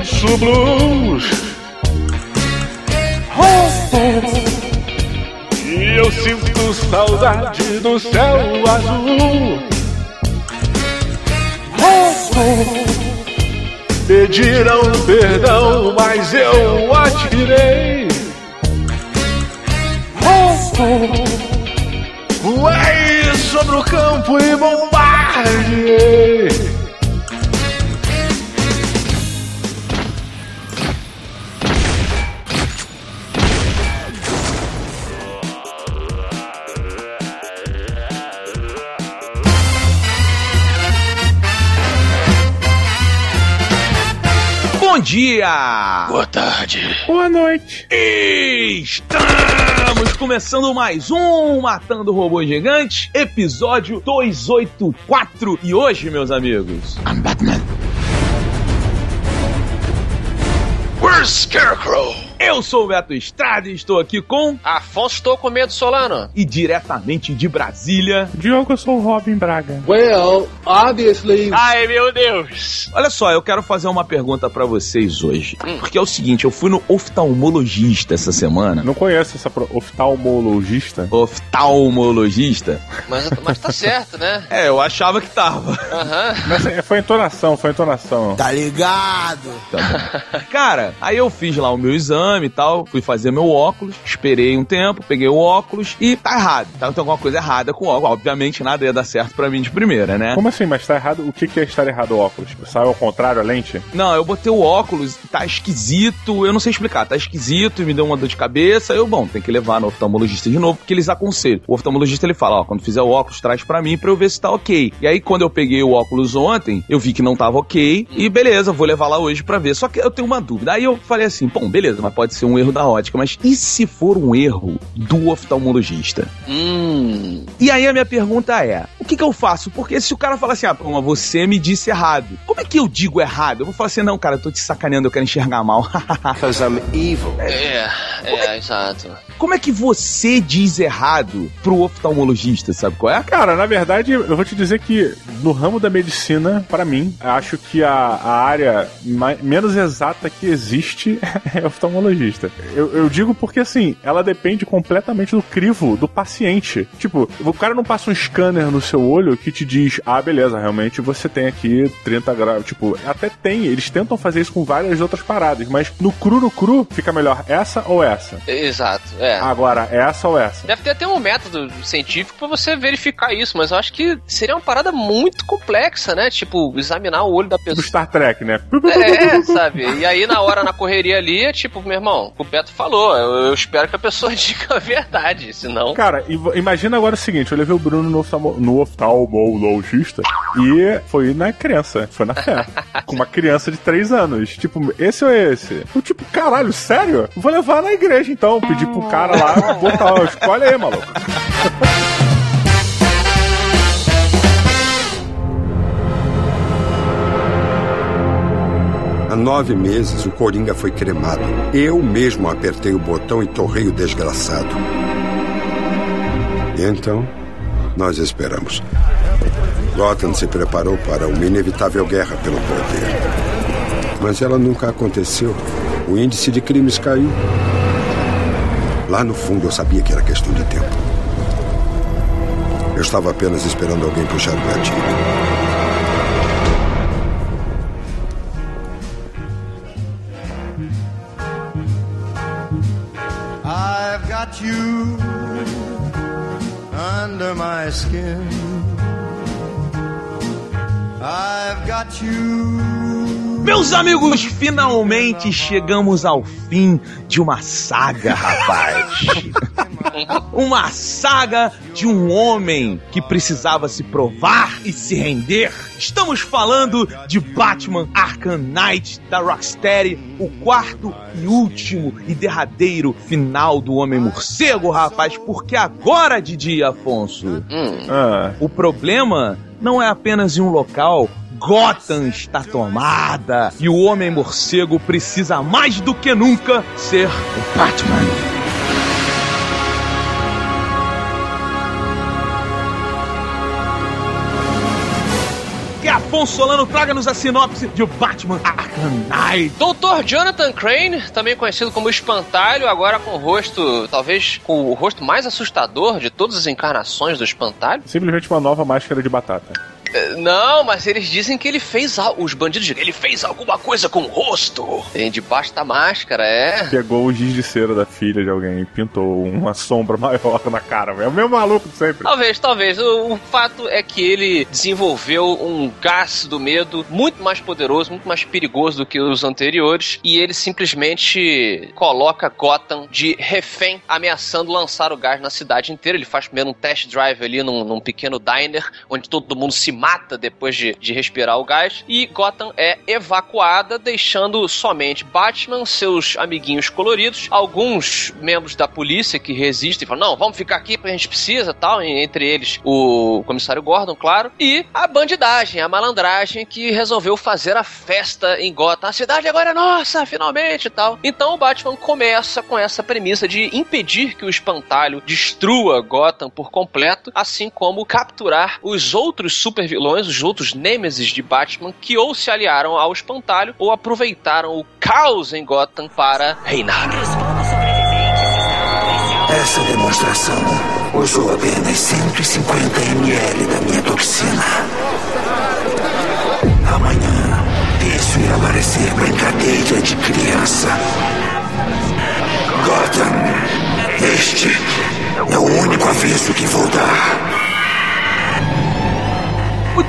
danço blues. E eu sinto saudade do céu azul. Pediram perdão, mas eu atirei. Voei sobre o campo e bombardeei. Dia! Boa tarde. Boa noite. Estamos começando mais um Matando Robô Gigante, episódio 284. E hoje, meus amigos, I'm Batman. Where's Scarecrow? Eu sou o Beto Estrada e estou aqui com. Afonso, estou com medo, Solano. E diretamente de Brasília. Diogo, eu sou o Robin Braga. Well, obviously. Ai, meu Deus. Olha só, eu quero fazer uma pergunta pra vocês hoje. Porque é o seguinte, eu fui no oftalmologista essa semana. Não conheço essa pro- oftalmologista. Oftalmologista? Mas, mas tá certo, né? É, eu achava que tava. Aham. Mas é, foi entonação, foi entonação. Tá ligado? Cara, aí eu fiz lá o meu exame e tal, fui fazer meu óculos, esperei um tempo, peguei o óculos e tá errado. Tá, tem alguma coisa errada com o óculos. Obviamente nada ia dar certo pra mim de primeira, né? Como assim? Mas tá errado? O que que é estar errado o óculos? Saiu ao contrário a lente? Não, eu botei o óculos, tá esquisito, eu não sei explicar, tá esquisito e me deu uma dor de cabeça. Eu, bom, tem que levar no oftalmologista de novo, porque eles aconselham. O oftalmologista ele fala: ó, quando fizer o óculos, traz pra mim pra eu ver se tá ok. E aí, quando eu peguei o óculos ontem, eu vi que não tava ok e beleza, vou levar lá hoje pra ver. Só que eu tenho uma dúvida. Aí eu falei assim: bom, beleza, mas pode ser um erro da ótica, mas e se for um erro do oftalmologista? Hum. E aí a minha pergunta é: o que, que eu faço? Porque se o cara falar assim, ah, pô, mas você me disse errado, como é que eu digo errado? Eu vou falar assim, não, cara, eu tô te sacaneando, eu quero enxergar mal. Because I'm evil. É, é, exato. Como é que você diz errado pro oftalmologista, sabe qual é? Cara, na verdade, eu vou te dizer que no ramo da medicina, pra mim, acho que a, a área ma- menos exata que existe é oftalmologista. Eu, eu digo porque, assim, ela depende completamente do crivo do paciente. Tipo, o cara não passa um scanner no seu olho que te diz, ah, beleza, realmente você tem aqui 30 graus. Tipo, até tem, eles tentam fazer isso com várias outras paradas, mas no cru no cru fica melhor essa ou essa. Exato, é. Agora, essa ou essa. Deve ter até um método científico pra você verificar isso, mas eu acho que seria uma parada muito complexa, né? Tipo, examinar o olho da Do pessoa. Star Trek, né? É, sabe? E aí, na hora, na correria ali, é tipo, meu irmão, o Beto falou, eu, eu espero que a pessoa diga a verdade, senão... Cara, imagina agora o seguinte: eu levei o Bruno no, no oftalmologista e foi na criança, foi na fé. com uma criança de 3 anos. Tipo, esse ou esse? Eu, tipo, caralho, sério? Vou levar na igreja então. Pedir pro cara lá, botar, escolhe aí, maluco. Há nove meses o Coringa foi cremado. Eu mesmo apertei o botão e torrei o desgraçado. E então, nós esperamos. Gotham se preparou para uma inevitável guerra pelo poder. Mas ela nunca aconteceu. O índice de crimes caiu. Lá no fundo eu sabia que era questão de tempo. Eu estava apenas esperando alguém puxar o gatilho. Got you under my skin. I've got you. Meus amigos, finalmente chegamos ao fim de uma saga, rapaz. uma saga de um homem que precisava se provar e se render. Estamos falando de Batman Arkham Knight da Rocksteady, o quarto e último e derradeiro final do Homem Morcego, rapaz, porque agora, Didi Afonso, Ah, o problema não é apenas em um local. Gotham está tomada e o Homem Morcego precisa mais do que nunca ser o Batman. Que Afonso Afonso Solano, traga-nos a sinopse de Batman Arkham Knight. Doutor Jonathan Crane, também conhecido como Espantalho, agora com o rosto, talvez com o rosto mais assustador de todas as encarnações do Espantalho. Simplesmente uma nova máscara de batata. Não, mas eles dizem que ele fez algo. Os bandidos dizem, ele fez alguma coisa com o rosto. Tem debaixo da máscara, é. Pegou o giz de cera da filha de alguém e pintou uma sombra maior na cara. velho. É o mesmo maluco de sempre. Talvez, talvez. O, o fato é que ele desenvolveu um gás do medo muito mais poderoso, muito mais perigoso do que os anteriores. E ele simplesmente coloca Gotham de refém, ameaçando lançar o gás na cidade inteira. Ele faz primeiro um test drive ali num, num pequeno diner, onde todo mundo se mata depois de, de respirar o gás. E Gotham é evacuada, deixando somente Batman, seus amiguinhos coloridos, alguns membros da polícia que resistem e falam: não, vamos ficar aqui porque a gente precisa tal. Entre eles o comissário Gordon, claro. E a bandidagem, a malandragem que resolveu fazer a festa em Gotham. A cidade agora é nossa, finalmente e tal. Então o Batman começa com essa premissa de impedir que o espantalho destrua Gotham por completo, assim como capturar os outros supervilões, os outros nêmesis de Batman que ou se aliaram ao espantalho ou aproveitaram o caos em Gotham para reinar. Essa demonstração usou apenas 150 ml da minha toxina. Amanhã, isso irá parecer brincadeira de criança. Gotham, este é o único aviso que vou dar.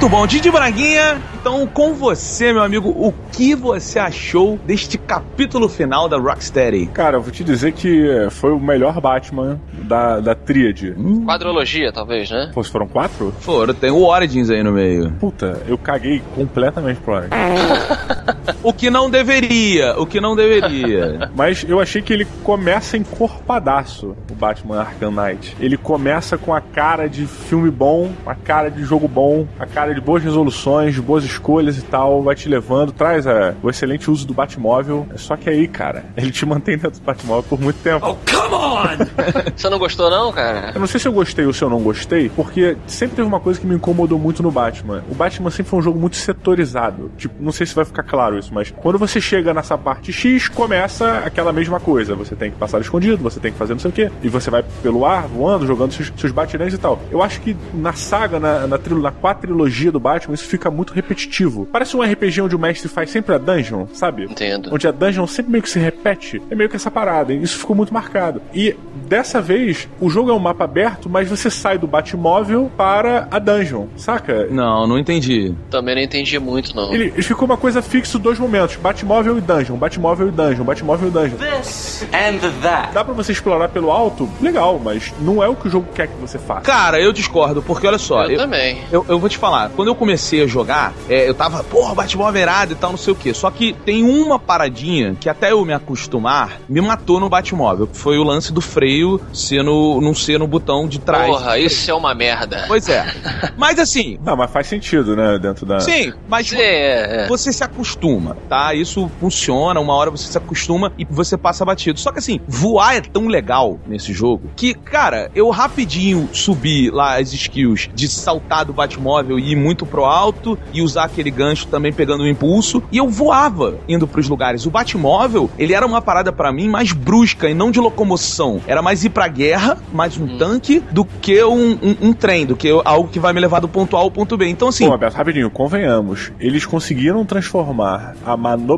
Muito bom, Didi Braguinha. Então, com você, meu amigo, o que você achou deste capítulo final da Rocksteady? Cara, eu vou te dizer que eh, foi o melhor Batman da, da tríade. Quadrologia, talvez, né? Pô, foram quatro? Foram, tem o Origins aí no meio. Puta, eu caguei completamente pro Origins. O que não deveria, o que não deveria. Mas eu achei que ele começa encorpadaço, o Batman Arkham Knight. Ele começa com a cara de filme bom, a cara de jogo bom, a cara de boas resoluções, de boas escolhas e tal, vai te levando, traz a- o excelente uso do Batmóvel. Só que aí, cara, ele te mantém dentro do Batmóvel por muito tempo. Come on! Você não gostou, não, cara? Eu não sei se eu gostei ou se eu não gostei, porque sempre teve uma coisa que me incomodou muito no Batman. O Batman sempre foi um jogo muito setorizado. Tipo, não sei se vai ficar claro isso, mas quando você chega nessa parte X, começa aquela mesma coisa. Você tem que passar escondido, você tem que fazer não sei o quê, e você vai pelo ar, voando, jogando seus, seus batirãs e tal. Eu acho que na saga, na, na, na quadrilogia do Batman, isso fica muito repetitivo. Parece um RPG onde o mestre faz sempre a dungeon, sabe? Entendo. Onde a dungeon sempre meio que se repete. É meio que essa parada. Isso ficou muito marcado. E dessa vez, o jogo é um mapa aberto, mas você sai do Batmóvel para a dungeon, saca? Não, não entendi. Também não entendi muito, não. Ele, ele ficou uma coisa fixa dois momentos: Batmóvel e dungeon, Batmóvel e dungeon, Batmóvel e dungeon. This and that. Dá pra você explorar pelo alto? Legal, mas não é o que o jogo quer que você faça. Cara, eu discordo, porque olha só. Eu também. Eu, eu vou te falar, quando eu comecei a jogar, é, eu tava, porra, Batmóvel irado e tal, não sei o quê. Só que tem uma paradinha que até eu me acostumar, me matou no Batmóvel, que foi o lance do freio ser no, não ser no botão de trás. Porra, isso é uma merda. Pois é. Mas assim, Não, mas faz sentido, né? Dentro da. sim, mas Sim, é, é. você se acostuma, tá? Isso funciona, uma hora você se acostuma e você passa batido. Só que assim, voar é tão legal nesse jogo que, cara, eu rapidinho subi lá as skills de saltar do Batmóvel e ir muito pro alto e usar aquele gancho também pegando o impulso e eu voava indo pros lugares. O Batmóvel, ele era uma parada pra mim mais brusca e não de locomoção. Era mais ir pra guerra, mais um tanque, do que um, um- um trem, do que algo que vai me levar do ponto A ao ponto B. Então assim, Pô, Roberto, rapidinho, convenhamos. Eles conseguiram transformar a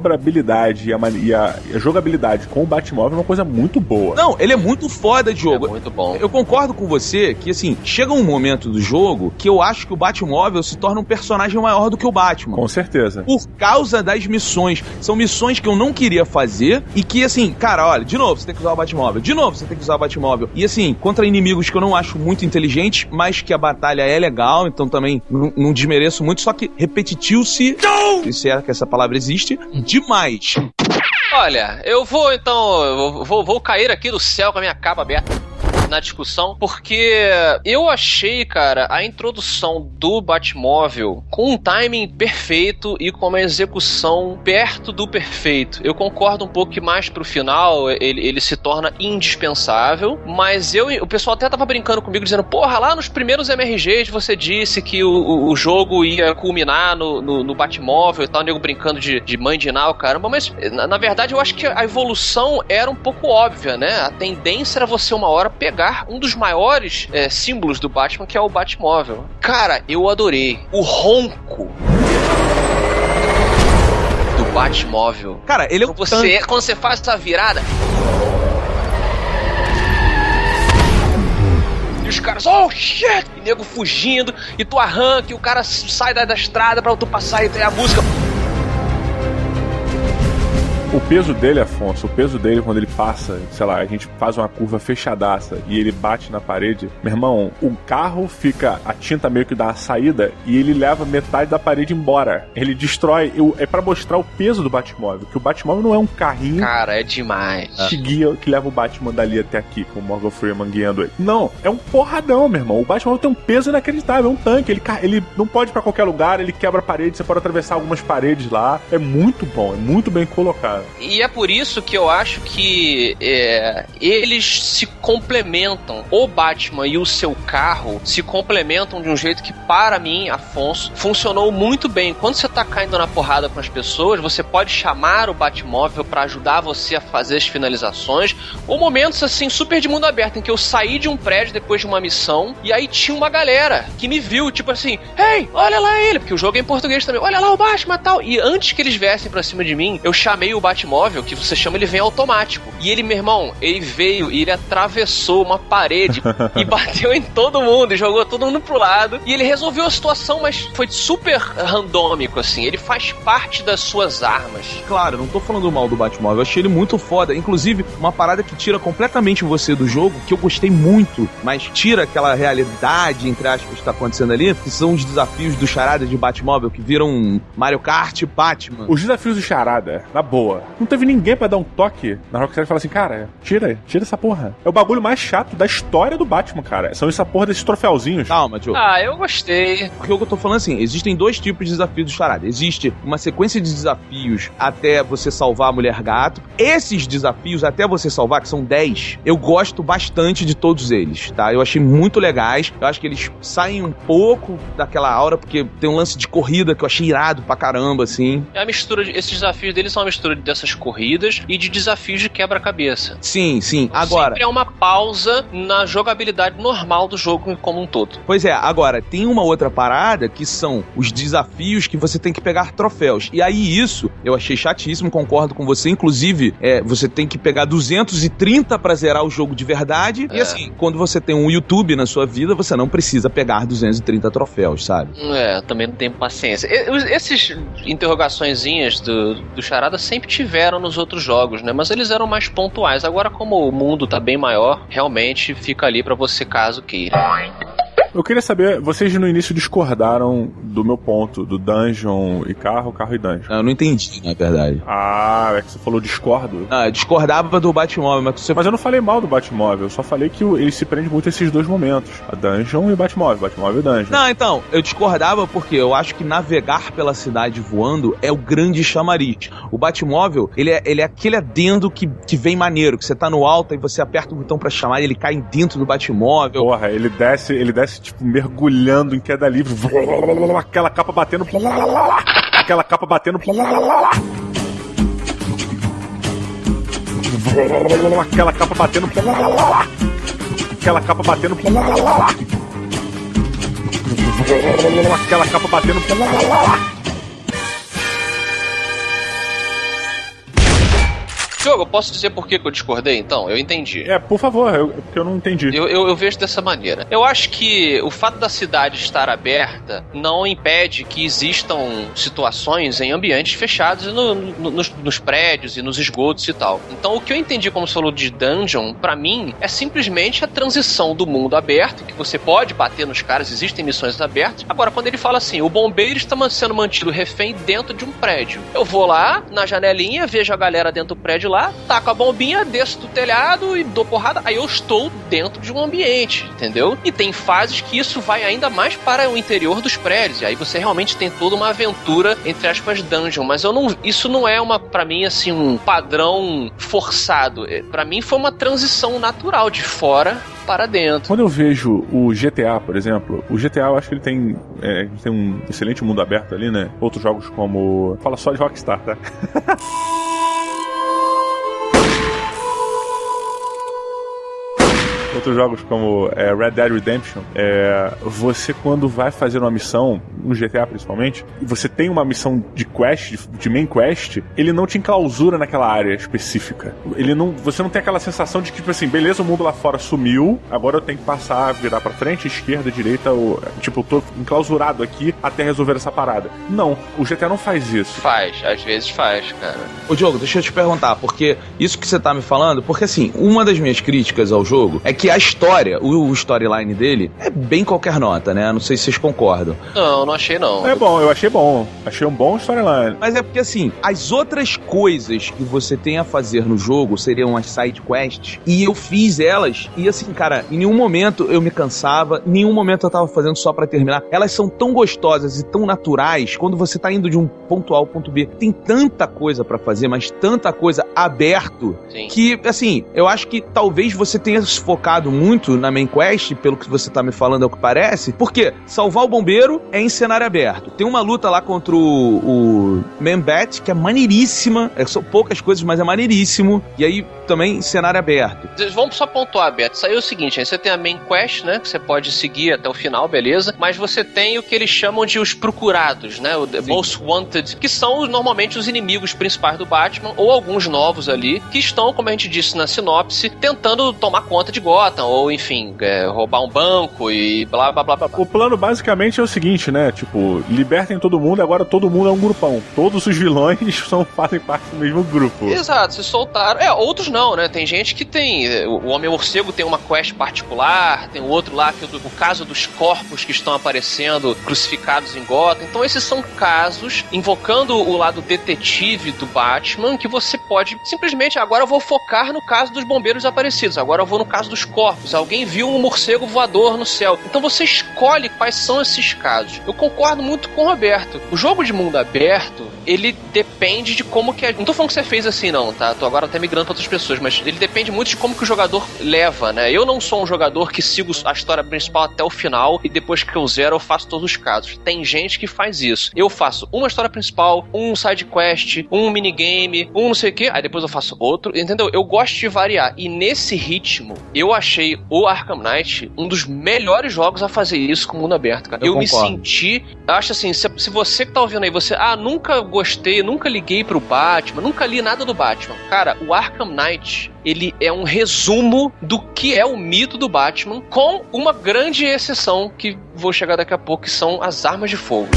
manobrabilidade e a, man- e a- e a jogabilidade com o Batmóvel numa coisa muito boa. Não, ele é muito foda de É jogo. muito bom. Eu concordo com você que, assim, chega um momento do jogo que eu acho que o Batmóvel se torna um personagem maior do que o Batman. Com certeza. Por causa das missões. São missões que eu não queria fazer e que, assim, cara, olha, de novo você tem que usar o Batmóvel, de novo você tem que usar o Batmóvel. E, assim, contra inimigos que eu não acho muito inteligentes, mas que a batalha é legal, então também não, não desmereço muito, só que repetitiu-se, se é que essa palavra existe, demais. Olha, eu vou então. eu Vou, vou cair aqui do céu com a minha capa aberta. Na discussão, porque eu achei, cara, a introdução do Batmóvel com um timing perfeito e com uma execução perto do perfeito. Eu concordo um pouco que mais pro final ele, ele se torna indispensável, mas eu, o pessoal até tava brincando comigo dizendo, porra, lá nos primeiros MRGs você disse que o, o, o jogo ia culminar no, no, no Batmóvel e tal, nego brincando de, de mãe de Nau, caramba, mas na, na verdade eu acho que a evolução era um pouco óbvia, né? A tendência era você uma hora pegar um dos maiores é, símbolos do Batman, que é o Batmóvel. Cara, eu adorei. O ronco do Batmóvel. Cara, ele é um Você, tanque. quando você faz essa virada. E os caras, oh shit! E nego fugindo, e tu arranca, e o cara sai da, da estrada pra tu passar e tem a música. O peso dele, Afonso, o peso dele quando ele passa, sei lá, a gente faz uma curva fechadaça e ele bate na parede, meu irmão, o carro fica, a tinta meio que dá uma saída e ele leva metade da parede embora. Ele destrói, eu- é pra mostrar o peso do Batmóvel, que o Batmóvel não é um carrinho Cara, é demais. que guia, que leva o Batman dali até aqui, com o Morgan Freeman guiando ele. Não, é um porradão, meu irmão. O Batman tem um peso inacreditável, é um tanque. Ele, ele não pode ir pra qualquer lugar, ele quebra a parede, você pode atravessar algumas paredes lá. É muito bom, é muito bem colocado. E é por isso que eu acho que é, eles se complementam. O Batman e o seu carro se complementam de um jeito que, para mim, Afonso, funcionou muito bem. Quando você tá caindo na porrada com as pessoas, você pode chamar o Batmóvel para ajudar você a fazer as finalizações. Ou momentos assim, super de mundo aberto, em que eu saí de um prédio depois de uma missão e aí tinha uma galera que me viu, tipo assim, hey, olha lá ele, porque o jogo é em português também, olha lá o Batman tal. E antes que eles viessem pra cima de mim, eu chamei o Batmóvel, que você chama, ele vem automático. E ele, meu irmão, ele veio e ele atravessou uma parede e bateu em todo mundo e jogou todo mundo pro lado. E ele resolveu a situação, mas foi super randômico, assim. Ele faz parte das suas armas. Claro, não tô falando mal do Batmóvel, eu achei ele muito foda. Inclusive, uma parada que tira completamente você do jogo, que eu gostei muito, mas tira aquela realidade, entre aspas, que tá acontecendo ali, que são os desafios do charada de Batmóvel, que viram um Mario Kart Batman. Os desafios do Charada, na boa, não teve ninguém pra dar um toque na Rockstar e falar assim, cara, tira, tira essa porra. É o bagulho mais chato da história do Batman, cara. São essa porra desses troféuzinhos. Calma, Diogo. Ah, eu gostei. Porque o que eu tô falando assim, existem dois tipos de desafios do charada. Existe uma sequência de desafios até você salvar a mulher gato. Esses desafios até você salvar, que são 10, eu gosto bastante de todos eles, tá? Eu achei muito legais. Eu acho que eles saem um pouco daquela aura, porque tem um lance de corrida que eu achei irado pra caramba, assim. É a mistura de, esses desafios deles são uma mistura dessas corridas e de desafios de quebra-cabeça. Sim, sim. Agora. Sempre é uma pausa na jogabilidade normal do jogo como um todo. Pois é, agora, tem uma outra parada que são os desafios que você tem que pegar troféus. E aí isso eu achei chatíssimo, concordo com você. Inclusive, é, você tem que pegar 230 pra zerar o jogo de verdade. E É. assim, quando você tem um YouTube na sua vida, você não precisa pegar 230 troféus, sabe? É, também não tenho paciência. E- Esses interrogaçõezinhas do, do Charada sempre tiveram nos outros jogos, né? Mas eles eram mais pontuais. Agora, como o mundo tá bem maior, realmente fica ali pra você caso queira. Eu queria saber, vocês no início discordaram do meu ponto, do dungeon e carro, carro e dungeon. Eu não entendi, na verdade. Ah, é que você falou discordo. Ah, discordava do Batmóvel, mas você Mas eu não falei mal do Batmóvel, eu só falei que ele se prende muito a esses dois momentos. A dungeon e o Batmóvel, Batmóvel e dungeon. Não, então, eu discordava porque eu acho que navegar pela cidade voando é o grande chamariz. O Batmóvel, ele é, ele é aquele adendo que, que vem maneiro, que você tá no alto e você aperta o botão pra chamar e ele cai dentro do Batmóvel. Porra, ele desce, ele desce tipo mergulhando em queda livre, aquela capa batendo, aquela capa batendo, aquela capa batendo, aquela capa batendo, aquela capa batendo. Diogo, eu posso dizer por que que eu discordei, então? Eu entendi. É, por favor, eu, porque eu não entendi. Eu, eu, eu vejo dessa maneira. Eu acho que o fato da cidade estar aberta não impede que existam situações em ambientes fechados e no- no- nos, nos prédios e nos esgotos e tal. Então, o que eu entendi como falou de dungeon, pra mim, é simplesmente a transição do mundo aberto, que você pode bater nos caras, existem missões abertas. Agora, quando ele fala assim, o bombeiro está sendo mantido refém dentro de um prédio. Eu vou lá, na janelinha, vejo a galera dentro do prédio lá, taco a bombinha, desço do telhado e dou porrada, aí eu estou dentro de um ambiente, entendeu? E tem fases que isso vai ainda mais para o interior dos prédios, e aí você realmente tem toda uma aventura, entre aspas, dungeon, mas eu não, isso não é uma, para mim, assim, um padrão forçado. É, Para mim foi uma transição natural de fora para dentro. Quando eu vejo o GTA, por exemplo, o GTA eu acho que ele tem, é, tem um excelente mundo aberto ali, né? Outros jogos como. Fala só de Rockstar, tá? Outros jogos como é, Red Dead Redemption, é, você quando vai fazer uma missão, no GTA principalmente, e você tem uma missão de quest, de main quest, ele não te enclausura naquela área específica. Ele não, você não tem aquela sensação de que, tipo assim, beleza, o mundo lá fora sumiu, agora eu tenho que passar, virar pra frente, esquerda, direita, ou, tipo, eu tô enclausurado aqui até resolver essa parada. Não, o GTA não faz isso. Faz, às vezes faz, cara. Ô Diogo, deixa eu te perguntar, porque isso que você tá me falando, porque assim, uma das minhas críticas ao jogo é que a história, o, o storyline dele, é bem qualquer nota, né? Não sei se vocês concordam. Não, não achei não. É bom, eu achei bom. Achei um bom storyline. Mas é porque assim, as outras coisas que você tem a fazer no jogo seriam as side quests, e eu fiz elas, e assim, cara, em nenhum momento eu me cansava, em nenhum momento eu tava fazendo só pra terminar. Elas são tão gostosas e tão naturais, quando você tá indo de um ponto A ao ponto B, tem tanta coisa pra fazer, mas tanta coisa aberto, Sim. que, assim, eu acho que talvez você tenha se focado muito na main quest, pelo que você tá me falando é o que parece, porque salvar o bombeiro é em cenário aberto. Tem uma luta lá contra o, o que é maneiríssima, é, são poucas coisas, mas é maneiríssimo, e aí também cenário aberto. Vamos só pontuar, Beto. Isso aí é o seguinte: aí você tem a main quest, né? Que você pode seguir até o final, beleza. Mas você tem o que eles chamam de os procurados, né? O The Most Wanted, que são normalmente os inimigos principais do Batman, ou alguns novos ali, que estão, como a gente disse na sinopse, tentando tomar conta de Gotham, ou enfim, é, roubar um banco e blá blá blá blá. blá. O plano basicamente é o seguinte, né? Tipo, libertem todo mundo, agora todo mundo é um grupão. Todos os vilões são, fazem parte do mesmo grupo. Exato, se soltaram. É, outros não, né? Tem gente que tem. é, O Homem-Morcego tem uma quest particular, tem o outro lá que é do- o caso dos corpos que estão aparecendo crucificados em Gotham. Então, esses são casos invocando o lado detetive do Batman que você pode simplesmente. Agora eu vou focar no caso dos bombeiros desaparecidos, agora eu vou no caso dos corpos. Alguém viu um morcego voador no céu. Então você escolhe quais são esses casos. Eu concordo muito com o Roberto. O jogo de mundo aberto, ele depende de como que. é- Não tô falando que você fez assim, não, tá? Tô agora até migrando pra outras pessoas, mas ele depende muito de como que o jogador leva, né? Eu não sou um jogador que sigo a história principal até o final e depois que eu zero eu faço todos os casos. Tem gente que faz isso. Eu faço uma história principal, um side quest, um minigame, um não sei o que, aí depois eu faço outro, entendeu? Eu gosto de variar. E nesse ritmo, eu achei o Arkham Knight um dos melhores jogos a fazer isso com o mundo aberto, cara. Eu Eu, me senti. eu Acho assim, se, se você que tá ouvindo aí, você, ah, nunca gostei, nunca liguei pro Batman, nunca li nada do Batman. Cara, o Arkham Knight, ele é um resumo do que é o mito do Batman, com uma grande exceção que vou chegar daqui a pouco, que são as armas de fogo.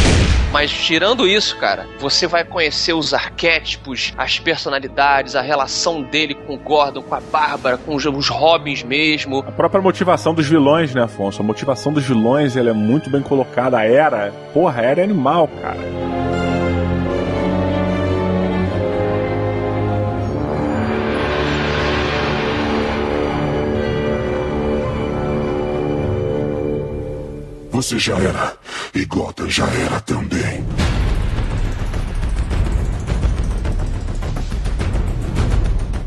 Mas tirando isso, cara, você vai conhecer os arquétipos, as personalidades, a relação dele com o Gordon, com a Bárbara, com os, Robins mesmo. A própria motivação dos vilões, né, Afonso? A motivação dos vilões, ela é muito bem colocada. A Era, porra, a Era é animal, cara. Você já era, e Gotham já era também.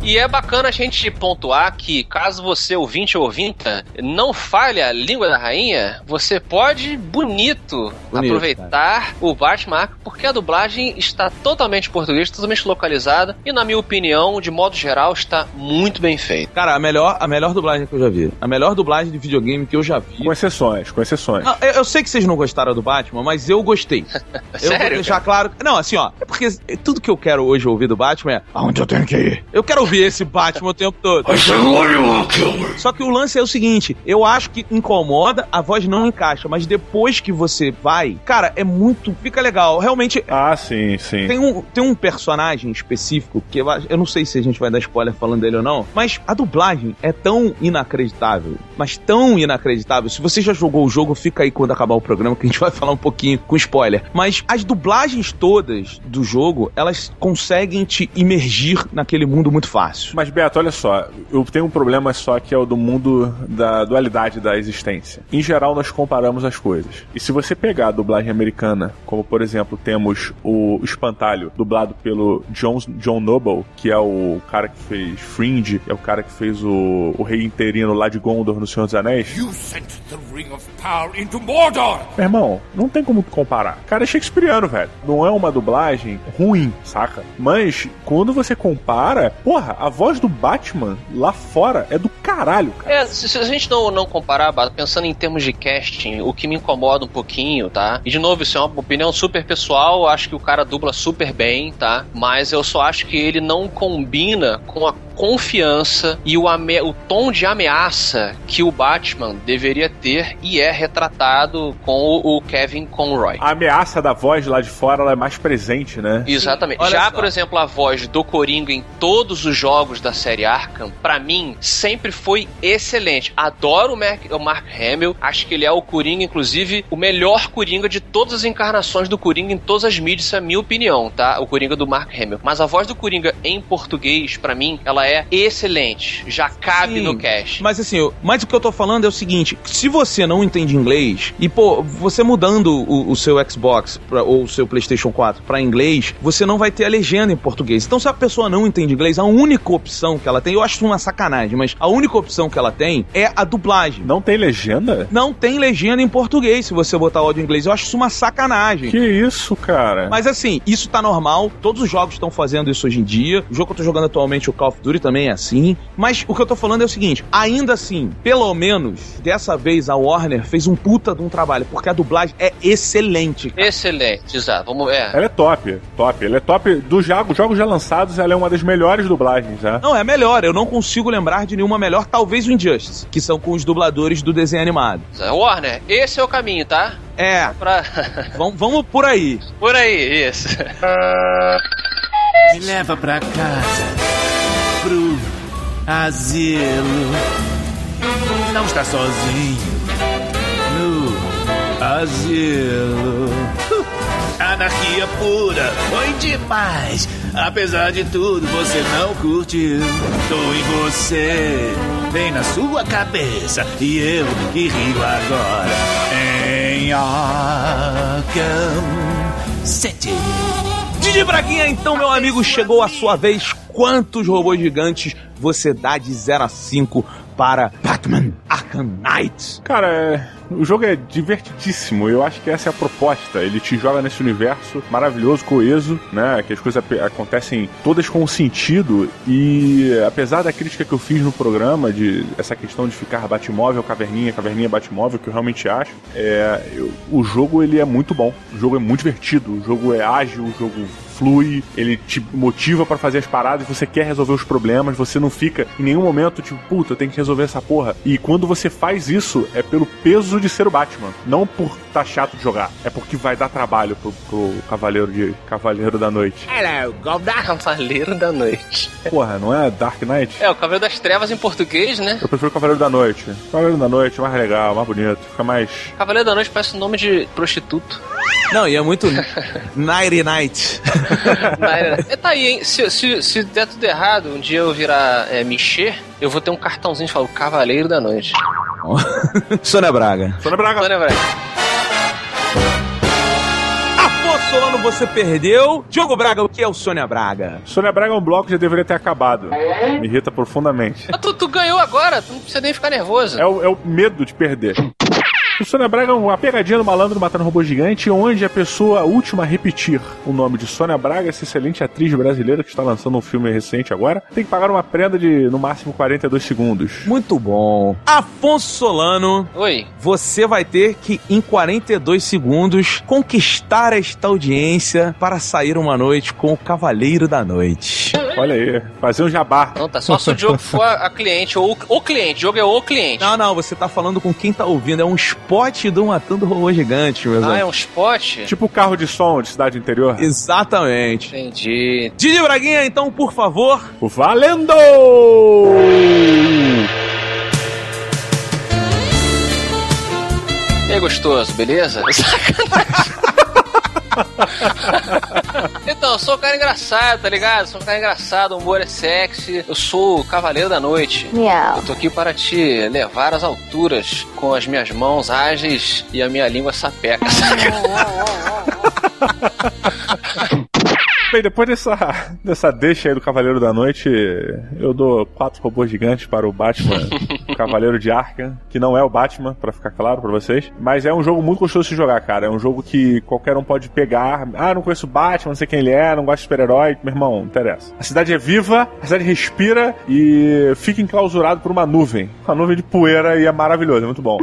E é bacana a gente pontuar que, caso você, ouvinte ou ouvinta, não fale a língua da rainha, você pode, bonito, Bonito, aproveitar o Batman porque a dublagem está totalmente em português, totalmente localizada, e na minha opinião, de modo geral, está muito bem feita. Cara, a melhor, a melhor dublagem que eu já vi. A melhor dublagem de videogame que eu já vi. Com exceções, com exceções. Não, eu, eu sei que vocês não gostaram do Batman, mas eu gostei. Eu vou Sério, deixar claro. Não, assim, ó. É porque tudo que eu quero hoje ouvir do Batman é. Aonde eu tenho que ir? Eu quero ouvir esse Batman o tempo todo. Só que o lance é o seguinte: eu acho que incomoda, a voz não encaixa, mas depois que você vai, cara, é muito. Fica legal. Realmente. Ah, sim, sim. Tem um, tem um personagem específico que eu, eu não sei se a gente vai dar spoiler falando dele ou não, mas a dublagem é tão inacreditável, mas tão inacreditável. Se você já jogou o jogo, fica aí quando acabar o programa que a gente vai falar um pouquinho com spoiler. Mas as dublagens todas do jogo, elas conseguem te imergir naquele mundo muito fácil. Fácil. Mas, Beto, olha só, eu tenho um problema só que é o do mundo da dualidade da existência. Em geral, nós comparamos as coisas. E se você pegar a dublagem americana, como por exemplo, temos o Espantalho, dublado pelo John, John Noble, que é o cara que fez Fringe, é o cara que fez o, o Rei Interino lá de Gondor no Senhor dos Anéis. You sent the Ring of Power into Mordor! Meu irmão, não tem como comparar. Cara, é shakespeariano, velho. Não é uma dublagem ruim, saca? Mas quando você compara, porra, a voz do Batman lá fora é do caralho, cara. É, se, se a gente não, não comparar, pensando em termos de casting, o que me incomoda um pouquinho, tá? E de novo, isso é uma opinião super pessoal, acho que o cara dubla super bem, tá? Mas eu só acho que ele não combina com a confiança e o, ame- o tom de ameaça que o Batman deveria ter e é retratado com o, o Kevin Conroy. A ameaça da voz lá de fora ela é mais presente, né? Exatamente. Já, só. por exemplo, a voz do Coringa em todos os jogos da série Arkham, pra mim, sempre foi excelente. Adoro o Mark, o Mark Hamill, acho que ele é o Coringa, inclusive, o melhor Coringa de todas as encarnações do Coringa em todas as mídias, isso é a minha opinião, tá? O Coringa do Mark Hamill. Mas a voz do Coringa em português, pra mim, ela é excelente. Já cabe Sim, no cast. Mas assim, eu- mas o que eu tô falando é o seguinte: se você não entende inglês, e pô, você mudando o, o seu Xbox pra- ou o seu PlayStation 4 pra inglês, você não vai ter a legenda em português. Então, se a pessoa não entende inglês, a única opção que ela tem, eu acho uma sacanagem, mas a única opção que ela tem é a dublagem. Não tem legenda? Não tem legenda em português se você botar áudio em inglês. Eu acho isso uma sacanagem. Que isso, cara? Mas assim, isso tá normal. Todos os jogos estão fazendo isso hoje em dia. O jogo que eu tô jogando atualmente, o Call of Duty, também é assim. Mas o que eu tô falando é o seguinte: ainda assim, pelo menos dessa vez a Warner fez um puta de um trabalho, porque a dublagem é excelente. cara. Excelente, exato. Vamos, é. Ela é top, top. Ela é top dos jogos, jogos já lançados, ela é uma das melhores dublagens, né? Não, é melhor. Eu não consigo lembrar de nenhuma melhor, talvez o Injustice, que são com os dubladores do desenho animado. Warner, esse é o caminho, tá? É, Pra... vamos, vamos por aí. Por aí, isso. Me leva pra casa, pro asilo. Não está sozinho no asilo. Anarquia pura, foi demais. Apesar de tudo, você não curtiu. Tô em você, vem na sua cabeça. E eu que rio agora em Arkham City. Didi Braguinha, então, meu amigo, chegou a sua vez. Quantos robôs gigantes você dá de 0 a 5 para Batman Arkham Knight? Cara, é- o jogo é divertidíssimo. Eu acho que essa é a proposta. Ele te joga nesse universo maravilhoso, coeso, né? Que as coisas acontecem todas com sentido. E apesar da crítica que eu fiz no programa de essa questão de ficar Batmóvel, caverninha, caverninha, Batmóvel, que eu realmente acho, é, eu- o jogo ele é muito bom. O jogo é muito divertido. O jogo é ágil, o jogo flui, ele te motiva pra fazer as paradas, você quer resolver os problemas, você não fica em nenhum momento tipo, puta, eu tenho que resolver essa porra. E quando você faz isso, é pelo peso de ser o Batman, não por tá chato de jogar, é porque vai dar trabalho pro, pro Cavaleiro de Cavaleiro da Noite. Hello, Goldar. Cavaleiro da Noite. Porra, não é Dark Knight? É, o Cavaleiro das Trevas em português, né? Eu prefiro Cavaleiro da Noite. Cavaleiro da Noite é mais legal, mais bonito, fica mais. Cavaleiro da Noite parece um nome de prostituto. Não, e é muito Nighty Night. é, tá aí, hein? Se, se, se der tudo errado, um dia eu virar é, Michê, eu vou ter um cartãozinho que fala Cavaleiro da Noite. Sônia Braga. Sônia Braga. Sônia Braga. Afonso Solano, você perdeu. Diogo Braga, o que é o Sônia Braga? Sônia Braga é um bloco que já deveria ter acabado. Me irrita profundamente. Ah, tu, tu ganhou agora, tu não precisa nem ficar nervoso. É o, é o medo de perder. O Sônia Braga é uma pegadinha do malandro matando um robô gigante, onde a pessoa última a repetir o nome de Sônia Braga, essa excelente atriz brasileira que está lançando um filme recente agora, tem que pagar uma prenda de no máximo 42 segundos. Muito bom. Afonso Solano. Oi. Você vai ter que, em 42 segundos, conquistar esta audiência para sair uma noite com o Cavaleiro da Noite. Olha aí, fazer um jabá. Não, tá só se o Diogo for a, cliente, ou o cliente. O jogo é o cliente. Não, não, você tá falando com quem tá ouvindo. É um spot do Matando Robô Gigante, meus Ah, é um spot? Tipo carro de som de cidade interior. Exatamente. Entendi. Didi Braguinha, então, por favor. Valendo! E aí, gostoso, beleza? Sacanagem. Então, eu sou um cara engraçado, tá ligado? Sou um cara engraçado, o humor é sexy. Eu sou o cavaleiro da noite. Miau. Eu tô aqui para te levar às alturas com as minhas mãos ágeis e a minha língua sapeca. Bem, depois dessa, dessa deixa aí do Cavaleiro da Noite, eu dou quatro robôs gigantes para o Batman, o Cavaleiro de Arkham, que não é o Batman, pra ficar claro pra vocês, mas é um jogo muito gostoso de jogar, cara. É um jogo que qualquer um pode pegar. Ah, não conheço o Batman, não sei quem ele é, não gosto de super-herói. Meu irmão, não interessa. A cidade é viva, a cidade respira e fica enclausurado por uma nuvem. Uma nuvem de poeira e é maravilhoso, é muito bom.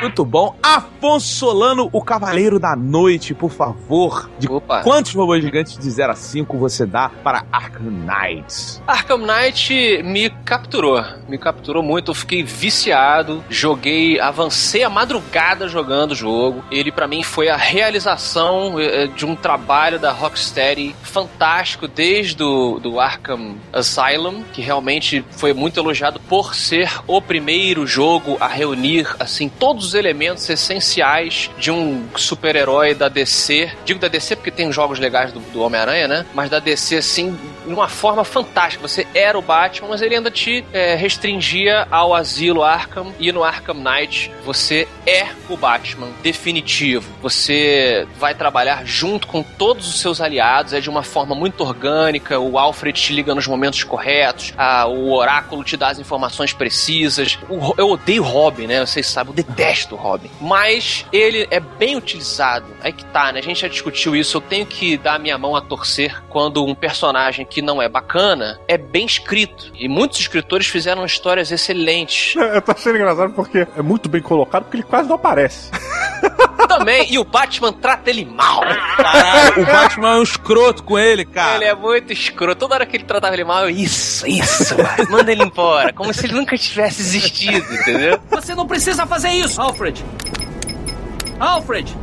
Muito bom. Afonso Solano, o Cavaleiro da Noite, por favor. De Opa. quantos robôs gigantes de 0 a 5 você dá para Arkham Knights? Arkham Knight me capturou. Me capturou muito. Eu fiquei viciado. Joguei, avancei a madrugada jogando o jogo. Ele, pra mim, foi a realização eh, de um trabalho da Rocksteady fantástico desde o do Arkham Asylum, que realmente foi muito elogiado por ser o primeiro jogo a reunir, assim, todos os elementos essenciais de um super-herói da DC. Digo da DC porque tem jogos legais do, do Homem-Aranha, né? Mas da DC, assim, de uma forma fantástica. Você era o Batman, mas ele ainda te eh, restringia ao asilo Arkham. E no Arkham Knight, você é o Batman definitivo. Você vai trabalhar junto com todos os seus aliados, é de uma forma muito orgânica. O Alfred te liga nos momentos corretos, a- o Oráculo te dá as informações precisas. O eu odeio Robin, né? Vocês sabem, eu detesto o Robin. Mas ele é bem utilizado. Aí que tá, né? A gente já discutiu isso. Eu tenho que dar minha mão a torcer quando um personagem que não é bacana é bem escrito. E muitos escritores fizeram histórias excelentes. Eu tô achando engraçado porque é muito bem colocado, porque ele quase não aparece. Também, e o Batman trata ele mal. Caralho, o Batman é um escroto com ele, cara. Ele é muito escroto. Toda hora que ele tratava ele mal, eu, isso, isso, vai, manda ele embora. Como se ele nunca tivesse existido, entendeu? Você não precisa fazer isso, Alfred! Alfred!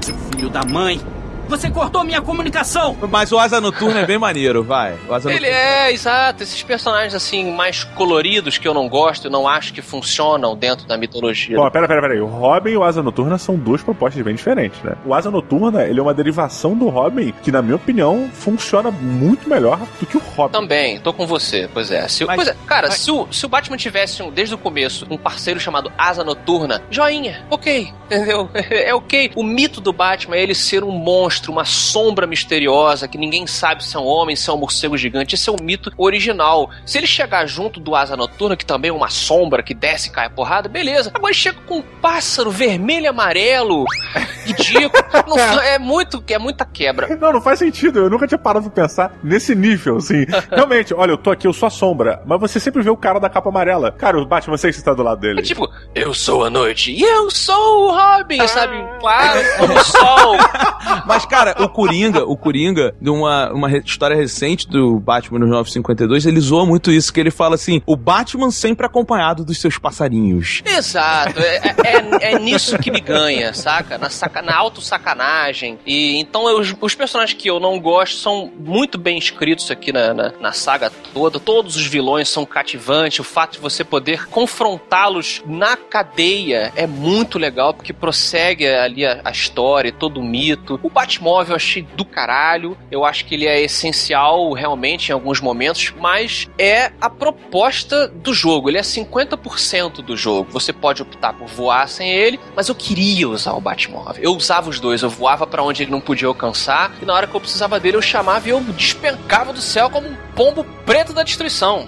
Seu filho da mãe! Você cortou minha comunicação! Mas o Asa Noturna é bem maneiro, vai. O Asa Ele é, exato. Esses personagens, assim, mais coloridos que eu não gosto, eu não acho que funcionam dentro da mitologia. Bom, pera, pera, pera aí. O Robin e o Asa Noturna são duas propostas bem diferentes, né? O Asa Noturna, ele é uma derivação do Robin que, na minha opinião, funciona muito melhor do que o Robin. Também, tô com você, pois é. Se, Mas- pois é, cara, mas- se, o, se o Batman tivesse, um, desde o começo, um parceiro chamado Asa Noturna, joinha, ok, entendeu? É ok. O mito do Batman é ele ser um monstro, uma sombra misteriosa, que ninguém sabe se é um homem, se é um morcego gigante. Esse é o mito original. Se ele chegar junto do Asa Noturna, que também é uma sombra que desce e cai a porrada, beleza. Agora chega com um pássaro vermelho e amarelo, ridículo. Não fa- é, muito, é muita quebra. Não, não faz sentido. Eu nunca tinha parado pra pensar nesse nível, assim. Realmente, olha, eu tô aqui, eu sou a sombra, mas você sempre vê o cara da capa amarela. Cara, o Batman, você que está do lado dele. É tipo, eu sou a noite e eu sou o Robin, sabe? Claro, como o sol. Mas, cara, o Coringa, o Coringa, de uma, uma história recente do Batman no 952, ele zoa muito isso, que ele fala assim, o Batman sempre acompanhado dos seus passarinhos. Exato, é, é, é nisso que me ganha, saca? Na, saca, na auto-sacanagem. E então eu- os, personagens que eu não gosto são muito bem escritos aqui na, na, na saga toda. Todos os vilões são cativantes. O fato de você poder confrontá-los na cadeia é muito legal, porque prossegue ali a, a história, todo o mito. O Batmóvel eu achei do caralho. Eu acho que ele é essencial realmente em alguns momentos, mas é a proposta do jogo. Ele é 50% do jogo. Você pode optar por voar sem ele, mas eu queria usar o Batmóvel. Eu usava os dois. Eu voava pra onde ele não podia alcançar, e na hora que eu precisava dele, eu chamava e eu despencava do céu como um pombo preto da destruição.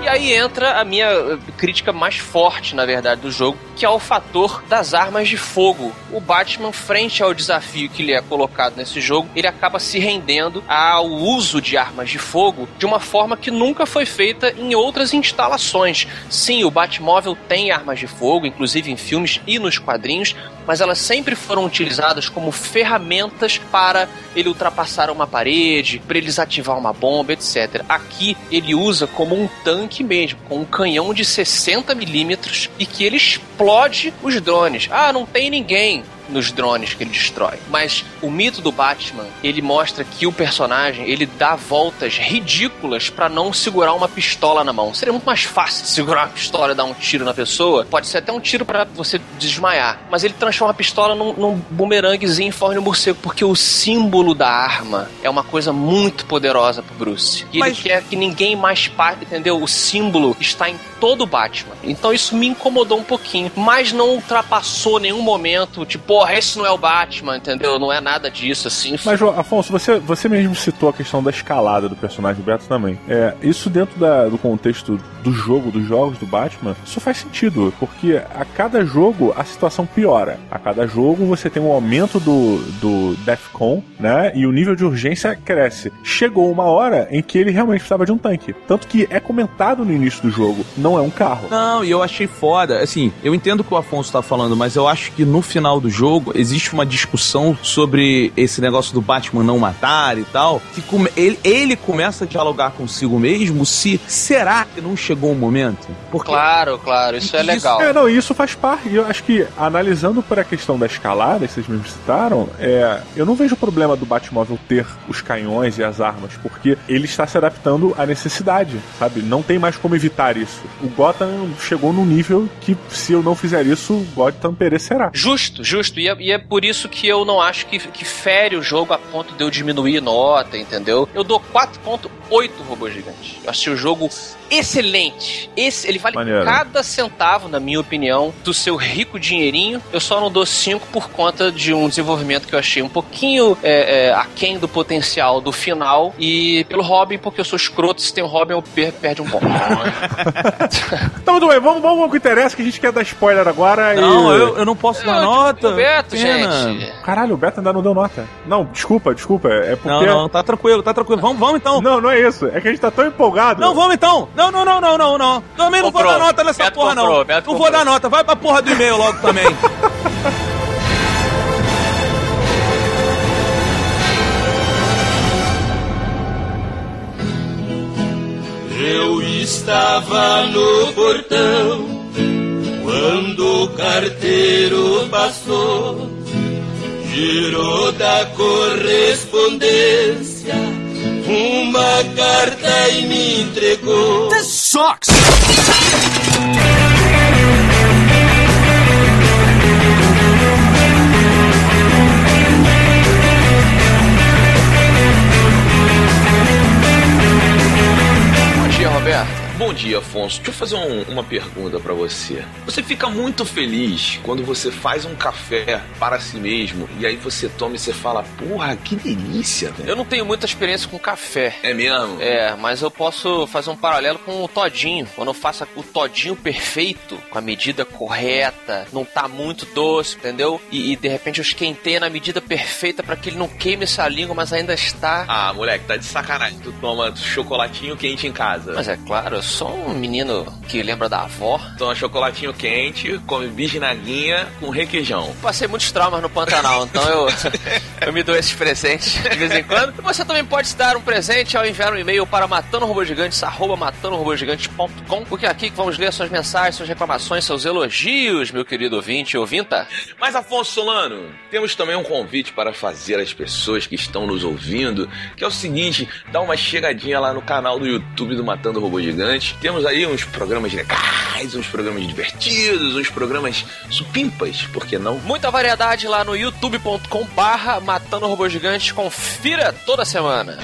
E aí entra a minha eh, crítica mais forte, na verdade, do jogo, que é o fator das armas de fogo. O Batman, frente ao desafio que lhe é colocado nesse jogo, ele acaba se rendendo ao uso de armas de fogo de uma forma que nunca foi feita em outras instalações. Sim, o Batmóvel tem armas de fogo, inclusive em filmes e nos quadrinhos, mas elas sempre foram utilizadas como ferramentas para ele ultrapassar uma parede, para ele desativar uma bomba, etc. Aqui ele usa como um tanque mesmo, com um canhão de 60 milímetros e que ele explode os drones. Ah, não tem ninguém. Nos drones que ele destrói. Mas o mito do Batman, ele mostra que o personagem, ele dá voltas ridículas para não segurar uma pistola na mão. Seria muito mais fácil segurar uma pistola e dar um tiro na pessoa. Pode ser até um tiro para você desmaiar. Mas ele transforma a pistola num, num bumeranguezinho em forma de morcego, porque o símbolo da arma é uma coisa muito poderosa pro Bruce. E Mas- ele quer que ninguém mais pare, entendeu? O símbolo está em todo o Batman. Então isso me incomodou um pouquinho. Mas não ultrapassou nenhum momento, tipo, porra, esse não é o Batman, entendeu? Não é nada disso, assim. Mas, João, Afonso, você, você mesmo citou a questão da escalada do personagem do Beto também. É, isso dentro da- do contexto do jogo, dos jogos do Batman, isso faz sentido, porque a cada jogo a situação piora. A cada jogo você tem um aumento do, do DEFCON, né? E o nível de urgência cresce. Chegou uma hora em que ele realmente precisava de um tanque. Tanto que é comentado no início do jogo, não é um carro. Não, e eu achei foda. Assim, eu entendo o que o Afonso tá falando, mas eu acho que no final do jogo existe uma discussão sobre esse negócio do Batman não matar e tal. Que come- ele, ele começa a dialogar consigo mesmo se será que não chegou o momento? Porque Claro, claro, isso é legal. É, não, e isso faz parte. E eu acho que, analisando por a questão da escalada, que vocês mesmo citaram, é, eu não vejo problema do Batmóvel ter os canhões e as armas, porque ele está se adaptando à necessidade, sabe? Não tem mais como evitar isso. O Gotham chegou num nível que, se eu não fizer isso, o Gotham perecerá. Justo, justo. E é, e é por isso que eu não acho que, que fere o jogo a ponto de eu diminuir nota, entendeu? Eu dou 4.8 robôs gigantes. Eu achei o jogo excelente. Esse, ele vale Maneiro. cada centavo, na minha opinião, do seu rico dinheirinho. Eu só não dou 5 por conta de um desenvolvimento que eu achei um pouquinho é, é, aquém do potencial do final. E pelo Robin, porque eu sou escroto, se tem o Robin, eu per perde um ponto. Então, muito bem, vamos, vamos ao que interessa, que a gente quer dar spoiler agora. Não, e... eu, eu não posso dar nota. o Beto, Pena. gente. Caralho, o Beto ainda não deu nota. Não, desculpa, desculpa. É porque. Não, não, tá tranquilo, tá tranquilo. Vamos, vamos então. Não, não é isso. É que a gente tá tão empolgado. Não, vamos então. Não, não, não, não, não, não. Também não vou Comprou. dar nota nessa Beto porra, comprou, não. Beto não vou comprou. dar nota. Vai pra porra do e-mail logo também. Eu estava no portão carteiro passou, girou da correspondência uma carta e me entregou. This sucks! Bom dia, Afonso. Deixa eu fazer um- uma pergunta pra você. Você fica muito feliz quando você faz um café para si mesmo e aí você toma e você fala, porra, que delícia, velho. Eu não tenho muita experiência com café. É mesmo? É, mas eu posso fazer um paralelo com o todinho. Quando eu faço o todinho perfeito, com a medida correta, não tá muito doce, entendeu? E, e, de repente eu esquentei na medida perfeita para que ele não queime essa língua, mas ainda está. Ah, moleque, tá de sacanagem. Tu toma chocolatinho quente em casa. Mas é claro, eu sou um menino que lembra da avó. Toma chocolatinho quente, come bisnaguinha com requeijão. Passei muitos traumas no Pantanal, então eu, eu me dou esses presentes de vez em quando. Você também pode se dar um presente ao enviar um e-mail para matanorobogigantes, arroba matanorobogigantes.com, porque é aqui que vamos ler suas mensagens, suas reclamações, seus elogios, meu querido ouvinte e ouvinta. Mas, Afonso Solano, temos também um convite para fazer às pessoas que estão nos ouvindo, que é o seguinte, dá uma chegadinha lá no canal do YouTube do Matando Robô Gigante. Temos aí uns programas legais, uns programas divertidos, uns programas supimpas, por que não? Muita variedade lá no youtube.com barra Matando Robô Gigante. Confira toda semana.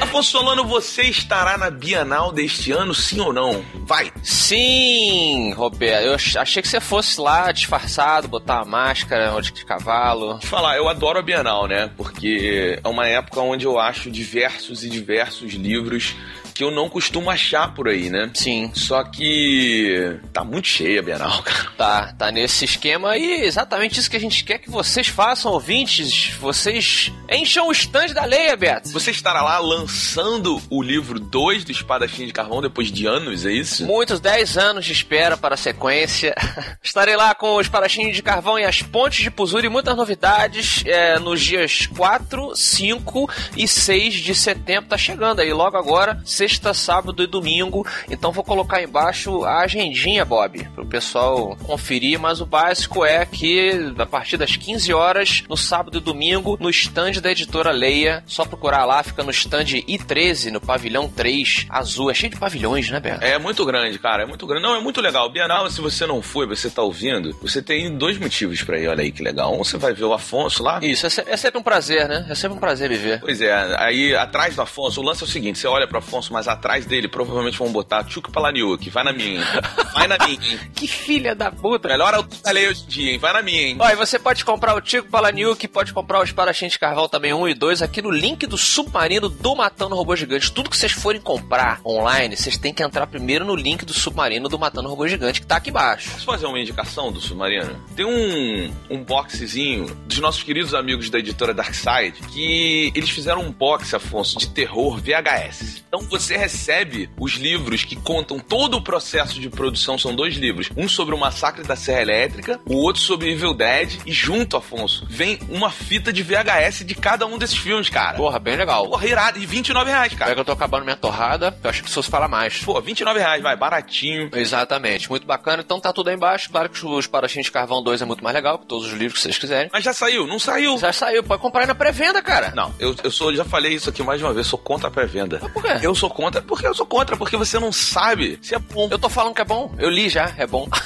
Afonso Solano, você estará na Bienal deste ano, sim ou não? Vai! Sim, Roberto. Eu ach- achei que você fosse lá disfarçado, botar uma máscara onde de cavalo. Te falar, eu adoro a Bienal, né? Porque é uma época onde eu acho diversos e diversos livros que eu não costumo achar por aí, né? Sim. Só que tá muito cheia a Bienal, cara. Tá, tá nesse esquema e exatamente isso que a gente quer que vocês façam, ouvintes. Vocês encham o stand da Leia, Beto. Você estará lá lançando o livro 2 do Espadachim de Carvão depois de anos, é isso? Muitos 10 anos de espera para a sequência. Estarei lá com o Espadachim de Carvão e as Pontes de Puzuri e muitas novidades é, nos dias 4, 5 e 6 de setembro. Tá chegando aí logo agora, sexta, sábado e domingo. Então vou colocar embaixo a agendinha, Bob, para o pessoal conferir. Mas o básico é que a partir das 15 horas, no sábado e domingo, no stand da editora Leia. Só procurar lá, fica no stand I13, no pavilhão 3, azul. É cheio de pavilhões, né, Beto? É muito grande, cara, é muito grande. Não, é muito legal. O Bienal, se você não foi, você tá ouvindo, você tem dois motivos para ir, olha aí que legal. Um, você vai ver o Afonso lá. Isso, é, é sempre um prazer, né? É sempre um prazer me ver. Pois é, aí atrás do Afonso, o lance é o seguinte: você olha pro Afonso, mas atrás dele provavelmente vão botar Tchuc Palaniuk, vai na minha, hein? Vai na minha, hein? Que filha da puta. Melhor lei hoje em dia, hein? Vai na minha, hein? Ó, e você pode comprar o Tico Palaniuk, pode comprar os Parachins de Carval também 1 e 2 aqui no link do Submarino do Matando Robô Gigante. Tudo que vocês forem comprar online, vocês têm que entrar primeiro no link do Submarino do Matando Robô Gigante, que tá aqui embaixo. Posso fazer uma indicação do Submarino? Tem um, um boxezinho dos nossos queridos amigos da editora Darkside que eles fizeram um box, Afonso, de terror VHS. Então você recebe os livros que contam todo o processo de produção, são dois livros. Um sobre o massacre da Serra Elétrica, o outro sobre Evil Dead, e junto, Afonso, vem uma fita de VHS de cada um desses filmes, cara. Porra, bem legal. Porra, irado. E 29 reais, É cara. que eu tô acabando minha torrada, eu acho que preciso falar mais. Pô, 29 reais, vai, baratinho. Exatamente, muito bacana. Então tá tudo aí embaixo. Claro que os Parachins de Carvão 2 é muito mais legal que todos os livros que vocês quiserem. Mas já saiu, não saiu. Já saiu, pode comprar aí na pré-venda, cara. Não, eu, eu sou, já falei isso aqui mais de uma vez, sou contra a pré-venda. por quê? Eu sou contra, porque eu sou contra, porque você não sabe se é bom. Eu tô falando que é bom, eu li já, é bom.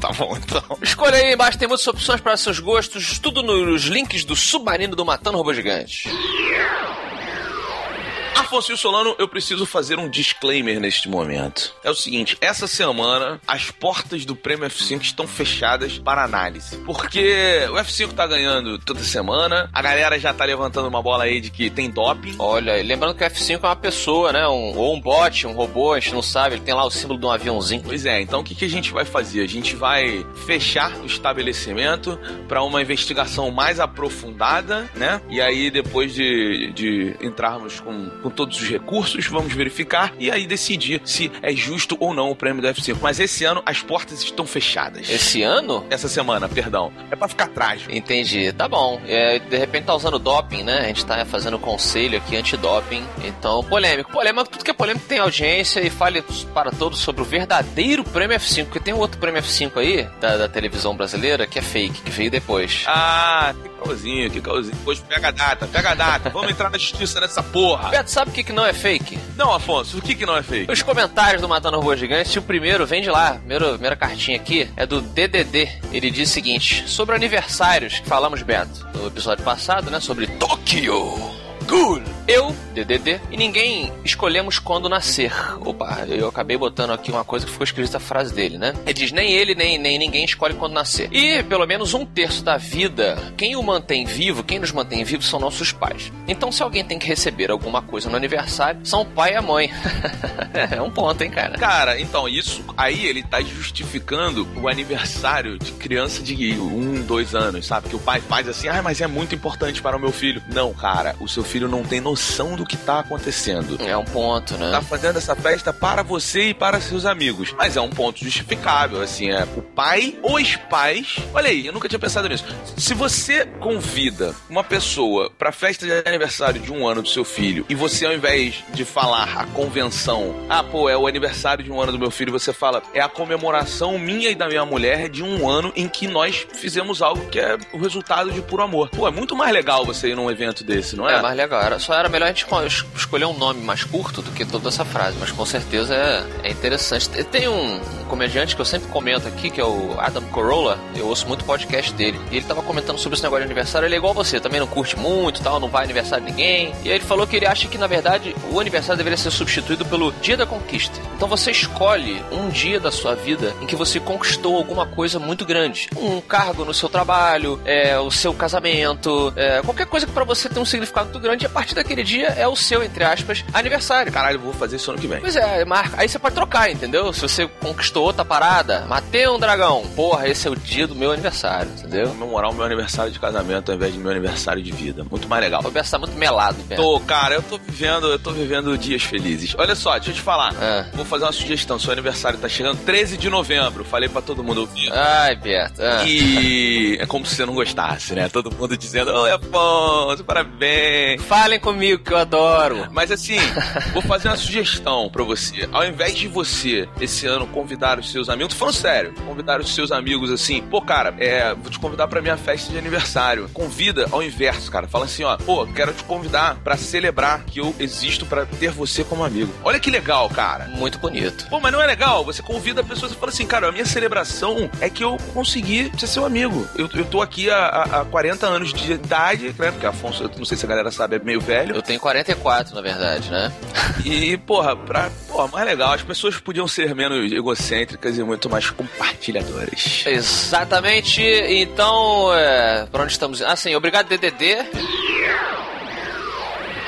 Tá bom, então. Escolha aí embaixo, tem muitas opções para seus gostos, tudo nos links do Submarino do Matando Robô Gigante. Afonso Solano, eu preciso fazer um disclaimer neste momento. É o seguinte, essa semana as portas do Prêmio F5 estão fechadas para análise. Porque o F5 tá ganhando toda semana, a galera já tá levantando uma bola aí de que tem doping. Olha, lembrando que o F5 é uma pessoa, né? Um, ou um bot, um robô, a gente não sabe, ele tem lá o símbolo de um aviãozinho. Pois é, então o que, que a gente vai fazer? A gente vai fechar o estabelecimento para uma investigação mais aprofundada, né? E aí, depois de, de entrarmos com, com todos os recursos, vamos verificar e aí decidir se é justo ou não o prêmio do F5. Mas esse ano as portas estão fechadas. Esse ano? Essa semana, perdão. É para ficar trágico. Entendi, tá bom. É, de repente tá usando doping, né? A gente tá fazendo conselho aqui antidoping. Então, polêmico. Polêmico, tudo que é polêmico tem audiência e fale para todos sobre o verdadeiro prêmio F5. Porque tem um outro prêmio F5 aí, da, da televisão brasileira, que é fake, que veio depois. Ah, que calzinho, que calzinho. Pois pega a data, pega a data. Vamos entrar na justiça nessa porra. Beto, sabe o que, que não é fake? Não, Afonso, o que, que não é fake? Os comentários do Matando Robô Gigante, o primeiro vem de lá. Primeiro, primeira cartinha aqui é do DDD. Ele diz o seguinte: sobre aniversários que falamos, Beto, no episódio passado, né? Sobre Tóquio. Cool. Eu, DDD, e ninguém escolhemos quando nascer. Opa, eu acabei botando aqui uma coisa que ficou escrita a frase dele, né? Ele diz: nem ele, nem, nem ninguém escolhe quando nascer. E pelo menos um terço da vida, quem o mantém vivo, quem nos mantém vivos são nossos pais. Então, se alguém tem que receber alguma coisa no aniversário, são o pai e a mãe. é um ponto, hein, cara? Cara, então, isso aí ele tá justificando o aniversário de criança de um, dois anos, sabe? Que o pai faz assim, ah, mas é muito importante para o meu filho. Não, cara, o seu filho não tem noção do que tá acontecendo. É um ponto, né? Tá fazendo essa festa para você e para seus amigos. Mas é um ponto justificável, assim, é o pai, os pais. Olha aí, eu nunca tinha pensado nisso. Se você convida uma pessoa pra festa de aniversário de um ano do seu filho e você, ao invés de falar a convenção, ah, pô, é o aniversário de um ano do meu filho, você fala, é a comemoração minha e da minha mulher de um ano em que nós fizemos algo que é o resultado de puro amor. Pô, é muito mais legal você ir num evento desse, não é? É mais legal. Era, só era melhor a gente esco- es- escolher um nome mais curto do que toda essa frase, mas com certeza é, é interessante. Te- Tem um, um comediante que eu sempre comento aqui, que é o Adam Carolla, eu ouço muito podcast dele, e ele tava comentando sobre esse negócio de aniversário, ele é igual você, também não curte muito tal, não vai aniversário de ninguém, e aí ele falou que ele acha que na verdade o aniversário deveria ser substituído pelo dia da conquista. Então você escolhe um dia da sua vida em que você conquistou alguma coisa muito grande, um cargo no seu trabalho, é, o seu casamento, é, qualquer coisa que pra você tem um significado muito grande grande, e a partir daquele dia é o seu, entre aspas, aniversário. Caralho, vou fazer isso ano que vem. Pois é, marca. Aí você pode trocar, entendeu? Se você conquistou outra parada, matei um dragão. Porra, esse é o dia do meu aniversário, entendeu? Comemorar o meu aniversário de casamento ao invés de meu aniversário de vida. Muito mais legal. O Roberto tá muito melado, Beto. Tô, cara, eu tô vivendo, eu tô vivendo dias felizes. Olha só, deixa eu te falar. É. Vou fazer uma sugestão. Seu aniversário tá chegando 13 de novembro. Falei pra todo mundo ouvir. Ai, Beto. Ah. E é como se você não gostasse, né? Todo mundo dizendo, oi, Afonso, parabéns. Falem comigo que eu adoro. Mas assim, vou fazer uma sugestão pra você. Ao invés de você, esse ano, convidar os seus amigos, tô falando sério, convidar os seus amigos assim, pô, cara, é, vou te convidar pra minha festa de aniversário. Convida ao inverso, cara. Fala assim, ó, pô, quero te convidar pra celebrar que eu existo pra ter você como amigo. Olha que legal, cara. Muito bonito. Pô, mas não é legal? Você convida pessoas e fala assim, cara, a minha celebração é que eu consegui ser seu amigo. Eu, eu tô aqui há, há, há 40 anos de idade, né? Porque Afonso, eu não sei se a galera sabe, é meio velho. Eu tenho 44, na verdade, né? E, porra, pra. Porra, mais legal, as pessoas podiam ser menos egocêntricas e muito mais compartilhadoras. Exatamente. Então, é, pra onde estamos? Ah, sim, obrigado, DDD.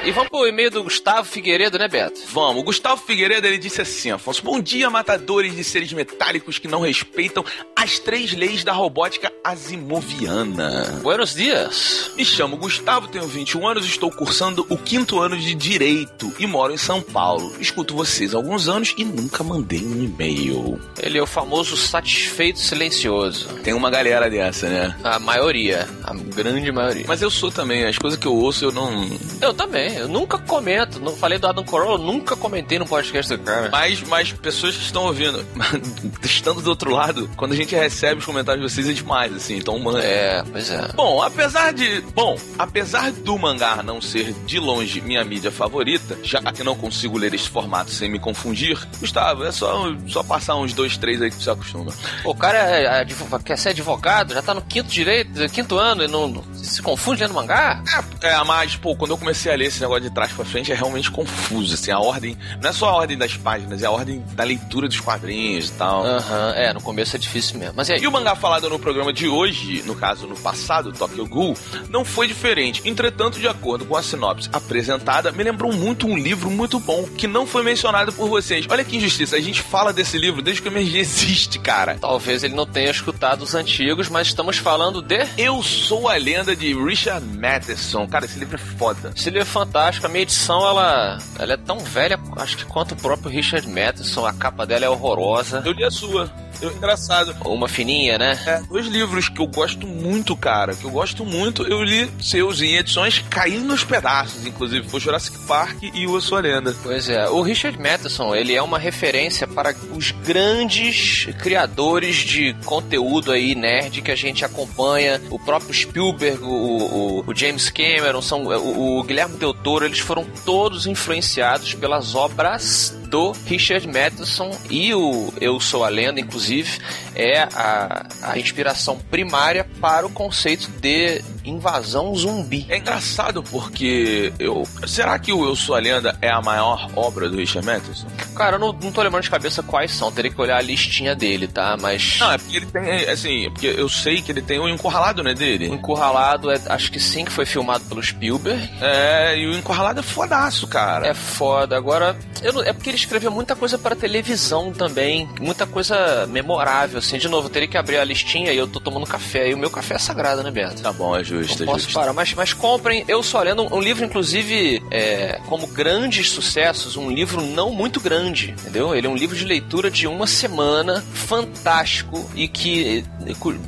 E vamos pro e-mail do Gustavo Figueiredo, né, Beto? Vamos. O Gustavo Figueiredo, ele disse assim, Afonso, bom dia, matadores de seres metálicos que não respeitam as três leis da robótica asimoviana. Buenos dias. Me chamo Gustavo, tenho 21 anos, estou cursando o quinto ano de Direito e moro em São Paulo. Escuto vocês há alguns anos e nunca mandei um e-mail. Ele é o famoso satisfeito silencioso. Tem uma galera dessa, né? A maioria. A grande maioria. Mas eu sou também, as coisas que eu ouço eu não... Eu também. Eu nunca comento. Não falei do Adam Corolla, eu nunca comentei no podcast do cara. Mas, mas pessoas que estão ouvindo, estando do outro lado, quando a gente recebe os comentários de vocês é demais, assim. Então, mano. É, pois é. Bom, apesar de. Bom, apesar do mangá não ser de longe minha mídia favorita, já que não consigo ler esse formato sem me confundir, Gustavo, é só, só passar uns dois, três aí que você acostuma. O cara é, advo- quer ser advogado, já tá no quinto direito, quinto ano e não, não- se confunde lendo mangá? É, é, mas, pô, quando eu comecei a ler esse negócio de trás pra frente é realmente confuso, assim, a ordem, não é só a ordem das páginas, é a ordem da leitura dos quadrinhos e tal. Aham, é, no começo é difícil mesmo. Mas e aí? E o mangá falado no programa de hoje, no caso no passado, Tokyo Ghoul, não foi diferente. Entretanto, de acordo com a sinopse apresentada, me lembrou muito um livro muito bom que não foi mencionado por vocês. Olha que injustiça, a gente fala desse livro desde que o MRG existe, cara. Talvez ele não tenha escutado os antigos, mas estamos falando de. Eu sou a lenda de Richard Matheson. Cara, esse livro é foda. Esse livro é fantástico. A minha edição, ela, ela é tão velha, acho que quanto o próprio Richard Matheson. A capa dela é horrorosa. Eu li a sua. Eu, engraçado. Uma fininha, né? É, dois livros que eu gosto muito, cara. Que eu gosto muito. Eu li seus em edições caindo nos pedaços, inclusive. Foi Jurassic Park e o Eu Sou a Lenda. Pois é, o Richard Matheson, ele é uma referência para os grandes criadores de conteúdo aí, nerd, que a gente acompanha. O próprio Spielberg, o, o- o James Cameron, são, o, o Guilherme Del Toro, eles foram todos influenciados pelas obras do Richard Matheson e o Eu Sou a Lenda, inclusive, é a, a inspiração primária para o conceito de invasão zumbi. É engraçado porque eu. Será que o Eu Sou a Lenda é a maior obra do Richard Matheson? Cara, eu não, não tô lembrando de cabeça quais são, teria que olhar a listinha dele, tá? Mas. Não, é porque ele tem. Assim, é porque eu sei que ele tem o Encurralado, né, dele? O Encurralado, é, acho que sim, que foi filmado pelo Spielberg. É, e o Encurralado é fodaço, cara. É foda. Agora, eu não- é porque ele escreveu muita coisa para televisão também, muita coisa memorável, assim. De novo, eu teria que abrir a listinha e eu tô tomando café, e o meu café é sagrado, né, Beto? Tá bom, é justo, Não posso justo. parar, mas, mas comprem. Eu só lendo um, um livro, inclusive, é, como grandes sucessos, um livro não muito grande, entendeu? Ele é um livro de leitura de uma semana, fantástico, e que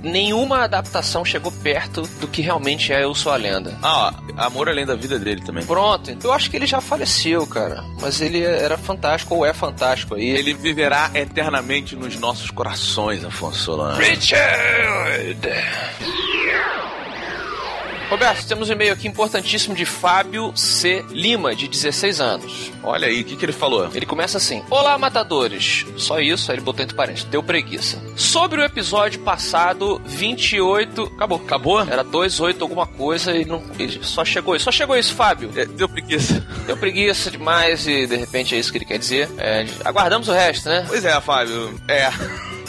nenhuma adaptação chegou perto do que realmente é Eu Sou a Lenda. Ah, ó, Amor Além da Vida dele também. Pronto, eu acho que ele já faleceu, cara. Mas ele era fantástico, ou é fantástico aí. Ele viverá eternamente nos nossos corações, Afonso Solano. Richard! Roberto, temos um e-mail aqui importantíssimo de Fábio C. Lima, de 16 anos. Olha aí, o que, que ele falou? Ele começa assim: Olá, matadores. Só isso, aí ele botou entre parênteses. Deu preguiça. Sobre o episódio passado, 28. Acabou. Acabou? Era 28 alguma coisa e não. e só chegou isso. Só chegou isso, Fábio. É, deu preguiça. Deu preguiça demais e de repente é isso que ele quer dizer. É, aguardamos o resto, né? Pois é, Fábio. É.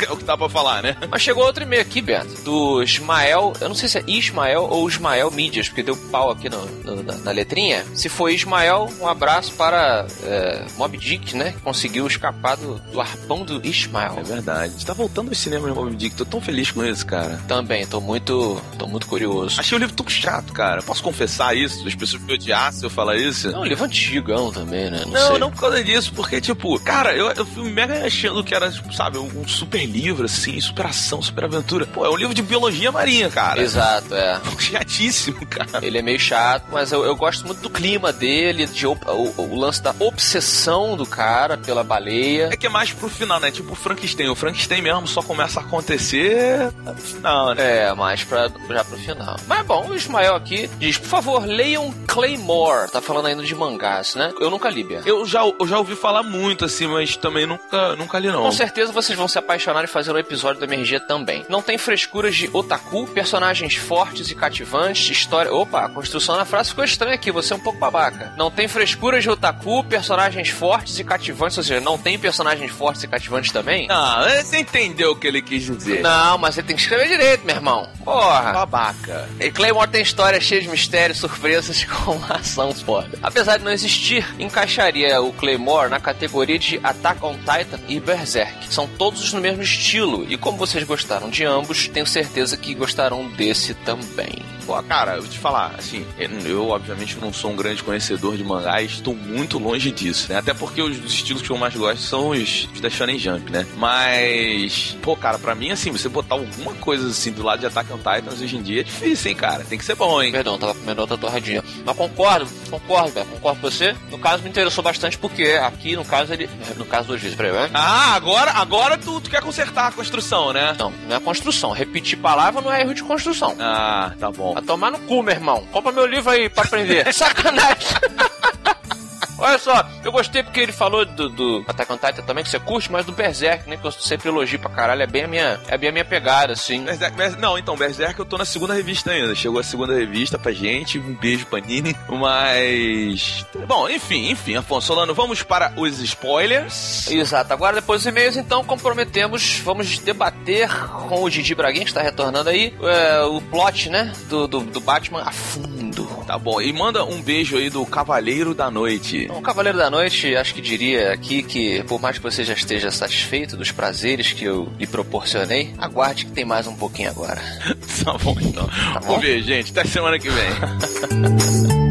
é o que dá pra falar, né? Mas chegou outro e-mail aqui, Beto, do Ismael. Eu não sei se é Ismael ou Ismael Mídias, porque deu pau aqui no, no, na, na, letrinha. Se foi Ismael, um abraço para é, Mob Dick, né? Que conseguiu escapar do, do arpão do Ismael. É verdade. Tá voltando ao cinema de Mob Dick. Tô tão feliz com isso, cara. Também, tô muito, tô muito curioso. Achei o livro tão chato, cara. Posso confessar isso? As pessoas me odiassem se eu falar isso? Não, livro antigão também, né? Não, não, sei. não por causa disso, porque, tipo, cara, eu, eu fui mega achando que era, tipo, sabe, um super livro, assim, super ação, super aventura. Pô, é um livro de biologia marinha, cara. Exato, é. Chatíssimo, cara. Ele é meio chato, mas eu, eu gosto muito do clima dele, de, o, o, o, lance da obsessão do cara pela baleia. É que é mais pro final, né? Tipo o Frankenstein. O Frankenstein mesmo só começa a acontecer no final, né? É, mais pra, já pro final. Mas bom, o Ismael aqui diz, por favor, leiam Claymore. Tá falando ainda de mangás, né? Eu nunca li, Bia. Eu já, eu já ouvi falar muito, assim, mas também nunca, nunca li, não. Com certeza vocês vão se apaixonar e fazer um episódio do MRG também. Não tem frescuras de otaku, personagens fortes e cativantes, história... Opa, a construção da frase ficou estranha aqui, você é um pouco babaca. Não tem frescuras de otaku, personagens fortes e cativantes, ou seja, não tem personagens fortes e cativantes também? Não, você entendeu o que ele quis dizer. Não, mas você tem que escrever direito, meu irmão. Porra. Babaca. E Claymore tem história cheia de mistérios, surpresas com ação foda. Apesar de não existir, encaixaria o Claymore na categoria de Attack on Titan e Berserk. São todos no mesmo estilo, e como vocês gostaram de ambos, tenho certeza que gostarão desse também. Pô, cara, eu vou te falar, assim, eu obviamente não sou um grande conhecedor de mangás, estou muito longe disso, né? Até porque os estilos que eu mais gosto são os, os da Shonen Jump, né? Mas, pô, cara, pra mim, assim, você botar alguma coisa assim do lado de Attack on Titans hoje em dia é difícil, hein, cara? Tem que ser bom, hein? Perdão, tava comendo outra torradinha. Mas concordo, concordo, Beto, concordo com você. No caso, me interessou bastante porque aqui, no caso, ele. No caso do juiz, peraí? Ah, agora, agora tu, tu quer consertar a construção, né? Não, não é construção. Repetir palavra não é erro de construção. Ah, tá bom. A tomar no cu, meu irmão. Compra meu livro aí pra aprender. Sacanagem. Olha só, eu gostei porque ele falou do, do Attack on Titan também, que você curte, mas do Berserk, né? Que eu sempre elogio pra caralho. É bem a minha, é bem a minha pegada, assim. Berserk, Berserk, não, então, Berserk eu tô na segunda revista ainda. Chegou a segunda revista pra gente. Um beijo, Panini. Mas. Bom, enfim, enfim, Afonso Solano, vamos para os spoilers. Exato. Agora, depois dos e-mails, então, comprometemos, vamos debater com o Didi Braguinha, que está retornando aí, é, o plot, né? Do, do, do Batman a fundo. Tá bom. E manda um beijo aí do Cavaleiro da Noite. O Cavaleiro da Noite, acho que diria aqui que, por mais que você já esteja satisfeito dos prazeres que eu lhe proporcionei, aguarde que tem mais um pouquinho agora. tá bom, então. Tá bom? Vamos ver, gente. Até semana que vem.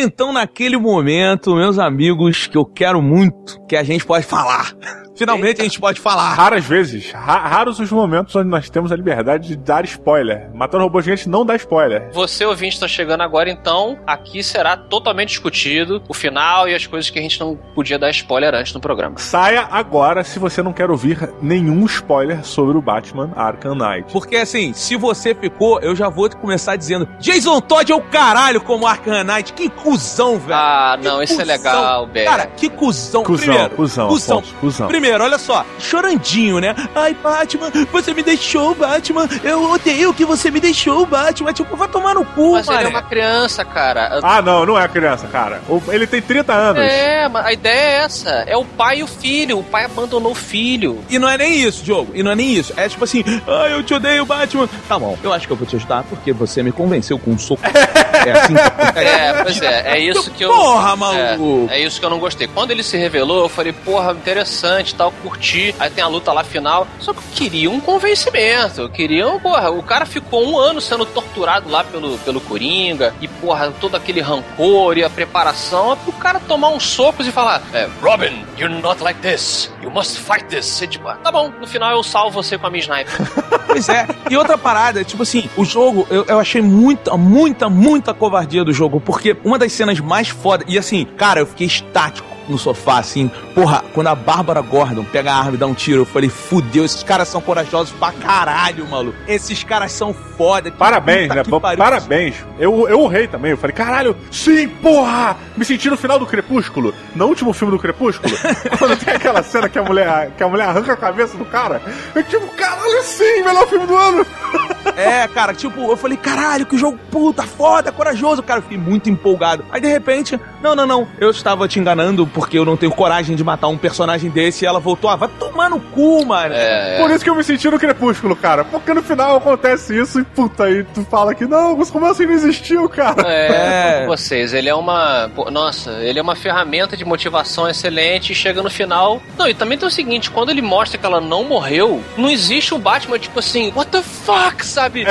então naquele momento, meus amigos, que eu quero muito que a gente pode falar. Finalmente Eita. a gente pode falar. Raras vezes, ra raros os momentos onde nós temos a liberdade de dar spoiler. Matando robô gigante não dá spoiler. Você, ouvinte, está chegando agora, então aqui será totalmente discutido o final e as coisas que a gente não podia dar spoiler antes no programa. Saia agora se você não quer ouvir nenhum spoiler sobre o Batman Arkham Knight. Porque assim, se você ficou, eu já vou começar dizendo: Jason Todd é o caralho como Arkham Knight. Que cuzão, velho. Ah, que não, cuzão. isso é legal, velho. Cara, que cuzão. Cuzão, Primeiro, cuzão, cuzão. Afonso, cuzão. Primeiro, olha só, chorandinho, né? Ai, Batman, você me deixou, Batman. Eu odeio que você me deixou, Batman. Tipo, vai tomar no cu, Mas mano. ele é uma criança, cara. Ah, não, não é criança, cara. Ele tem 30 anos. É, mas a ideia é essa. É o pai e o filho. O pai abandonou o filho. E não é nem isso, Diogo. E não é nem isso. É tipo assim, ai, eu te odeio, Batman. Tá bom, eu acho que eu vou te ajudar porque você me convenceu com um soco. é assim que É, pois é. É isso que eu... Porra, maluco. É, é isso que eu não gostei. Quando ele se revelou, eu falei, porra, interessante tal, curti. Aí tem a luta lá final. Só que eu queria um convencimento. Eu queria, um, porra, o cara ficou um ano sendo torturado lá pelo, pelo Coringa. E, porra, todo aquele rancor e a preparação é pro cara tomar uns socos e falar: é, Robin, you're not like this. You must fight this. Você, tipo, ah, tá bom, no final eu salvo você com a minha sniper. Pois é. E outra parada, tipo assim, o jogo, eu, eu achei muita, muita, muita covardia do jogo. Porque uma das cenas mais fodas. E assim, cara, eu fiquei estático no sofá, assim. Porra, quando a Bárbara Gordon pega a arma e dá um tiro, eu falei, fudeu, esses caras são corajosos pra caralho, maluco. Esses caras são foda. Parabéns, né? pariu. Parabéns. Eu, eu urrei também. Eu falei, caralho, sim, porra! Me senti no final do Crepúsculo, no último filme do Crepúsculo, quando tem aquela cena que a mulher, que a mulher arranca a cabeça do cara. Eu tipo, caralho, sim, melhor filme do ano. É, cara, tipo, eu falei, caralho, que jogo puta, foda, corajoso. Cara, eu fiquei muito empolgado. Aí, de repente, não, não, não, eu estava te enganando porque eu não tenho coragem de matar um personagem desse. E ela voltou, ah, vai tomar no cu, mano. É, Por isso que eu me senti no Crepúsculo, cara. Porque no final acontece isso e puta, aí tu fala que não, os romances não existiu, cara. É, com vocês, ele é uma. Nossa, ele é uma ferramenta de motivação excelente e chega no final. Não, e também tem o seguinte: quando ele mostra que ela não morreu, não existe o Batman, tipo assim, what the fuck, sabe?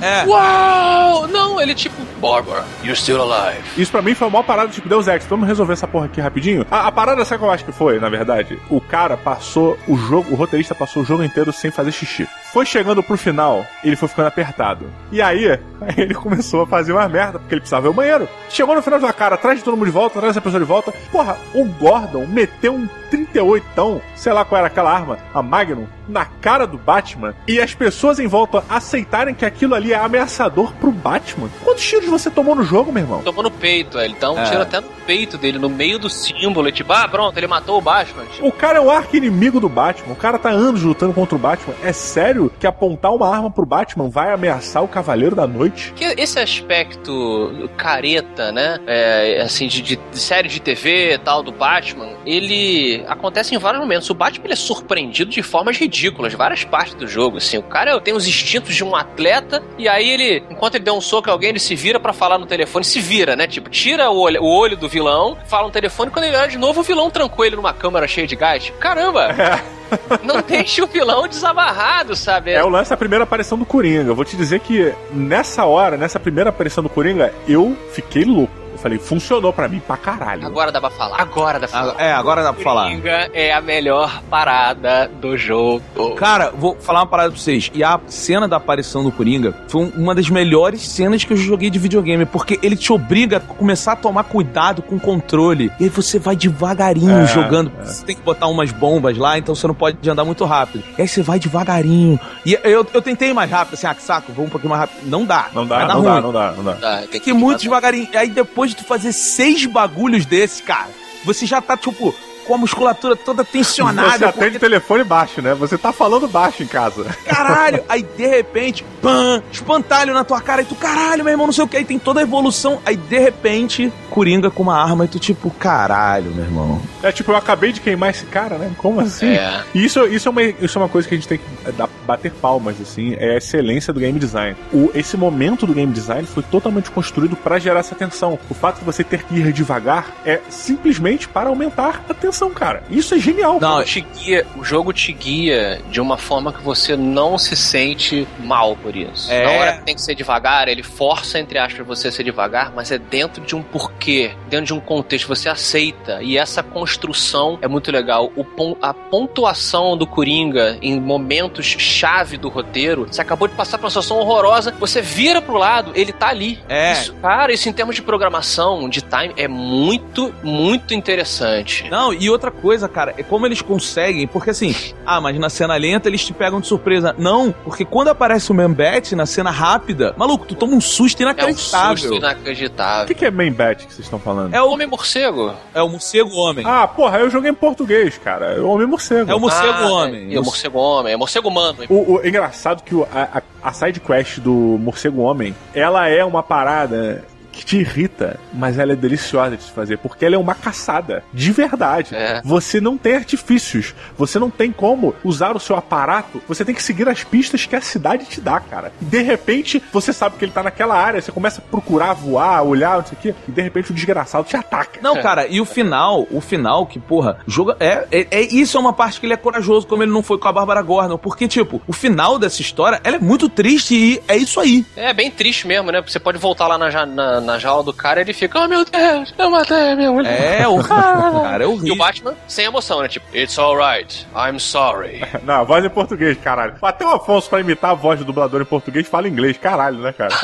É. Uau! Não, ele tipo, Barbara, you're still alive. Isso pra mim foi a maior parada, tipo, Deus Ex. Vamos resolver essa porra aqui rapidinho. A, a parada, sabe o que eu acho que foi, na verdade? O cara passou o jogo, o roteirista passou o jogo inteiro sem fazer xixi. Foi chegando pro final, ele foi ficando apertado. E aí, ele começou a fazer uma merda, porque ele precisava ir ao banheiro. Chegou no final da cara, atrás de todo mundo de volta, atrás dessa pessoa de volta. Porra, o Gordon meteu um 38, sei lá qual era aquela arma, a Magnum, na cara do Batman. E as pessoas em volta aceitarem que aquilo ali é ameaçador pro Batman. Quantos tiros você tomou no jogo, meu irmão? Tomou no peito, ele dá um É. tiro até no peito dele, no meio do símbolo, e tipo, ah, pronto, ele matou o Batman. Tipo, O cara é o arco inimigo do Batman. O cara tá anos lutando contra o Batman. É sério que apontar uma arma pro Batman vai ameaçar o Cavaleiro da Noite? Que esse aspecto careta, né? É, assim, de, de- série de TV e tal, do Batman, ele acontece em vários momentos. O Batman ele é surpreendido de formas ridículas, várias partes do jogo. Assim, o cara tem os instintos de um atleta, e aí ele, enquanto ele der um soco em alguém, ele se vira pra falar no telefone, se vira, né? Tipo, tira o olho, o olho do vilão, fala no telefone, quando ele olha de novo, o vilão trancou ele numa câmera cheia de gás. Tipo, caramba! Não deixe o vilão desabarrado, sabe? É o lance da primeira aparição do Coringa. Eu vou te dizer que nessa hora, nessa primeira aparição do Coringa, eu fiquei louco. Eu falei, funcionou pra mim pra caralho. Agora dá pra falar. Agora dá pra falar. É, agora dá pra falar. Coringa é a melhor parada do jogo. Cara, vou falar uma parada pra vocês. E a cena da aparição do Coringa foi um- uma das melhores cenas que eu joguei de videogame, porque ele te obriga a começar a tomar cuidado com o controle. E aí você vai devagarinho É, jogando. Você tem que botar umas bombas lá, então você não pode andar muito rápido. E aí você vai devagarinho. E eu, eu tentei ir mais rápido, assim, ah, que saco, vou um pouquinho mais rápido. Não dá. Não dá, não dá, não dá, não dá. Tem que ir muito devagarinho. E aí depois de tu fazer seis bagulhos desse, cara, você já tá, tipo, com a musculatura toda tensionada. Você atende telefone baixo, né? Você tá falando baixo em casa. Caralho! Aí de repente, pam, espantalho na tua cara, e tu, caralho, meu irmão, não sei o que, aí tem toda a evolução. Aí de repente, Coringa com uma arma, e tu, tipo, caralho, meu irmão. É tipo, eu acabei de queimar esse cara, né? Como assim? É. E isso, isso, é uma, isso é uma coisa que a gente tem que é, dar- bater palmas, assim, é a excelência do game design. O, esse momento do game design foi totalmente construído pra gerar essa tensão. O fato de você ter que ir devagar é simplesmente para aumentar a tensão, cara. Isso é genial. Não, te guia, o jogo te guia de uma forma que você não se sente mal por isso. É. Na hora que tem que ser devagar, ele força, entre aspas, você a ser devagar, mas é dentro de um porquê, dentro de um contexto, você aceita. E essa construção é muito legal. O pon- a pontuação do Coringa em momentos chave do roteiro, você acabou de passar por uma situação horrorosa, você vira pro lado, ele tá ali. É. Isso, cara, isso em termos de programação, de time, é muito, muito interessante. Não, e outra coisa, cara, é como eles conseguem, porque assim, ah, mas na cena lenta eles te pegam de surpresa. Não, porque quando aparece o Membet na cena rápida, maluco, tu toma um susto É um inacreditável. susto inacreditável. O que, que é bet que vocês estão falando? É o Homem Morcego. É o morcego homem. Ah, porra, eu joguei em português, cara. É o Homem Morcego. É o morcego Ah, homem. É, é o morcego homem, é o morcego humano. O, o- é engraçado que o- a, a, a side quest do Morcego Homem, ela é uma parada que te irrita, mas ela é deliciosa de se fazer, porque ela é uma caçada, de verdade. É. Você não tem artifícios, você não tem como usar o seu aparato, você tem que seguir as pistas que a cidade te dá, cara. E de repente, você sabe que ele tá naquela área, você começa a procurar, voar, olhar, não sei o quê, e de repente o desgraçado te ataca. Não, cara, e o final, o final que, porra, joga. É, é, é- isso é uma parte que ele é corajoso, como ele não foi com a Bárbara Gordon. Porque, tipo, o final dessa história, ela é muito triste e é isso aí. É bem triste mesmo, né? Porque você pode voltar lá na, na, na jaula do cara e ele fica, oh meu Deus, eu matei a minha mulher. É horrível, cara, é E horrível. o Batman sem emoção, né? Tipo, it's alright, I'm sorry. Não, a voz em português, caralho. Até o Afonso, pra imitar a voz do dublador em português, fala inglês, caralho, né, cara?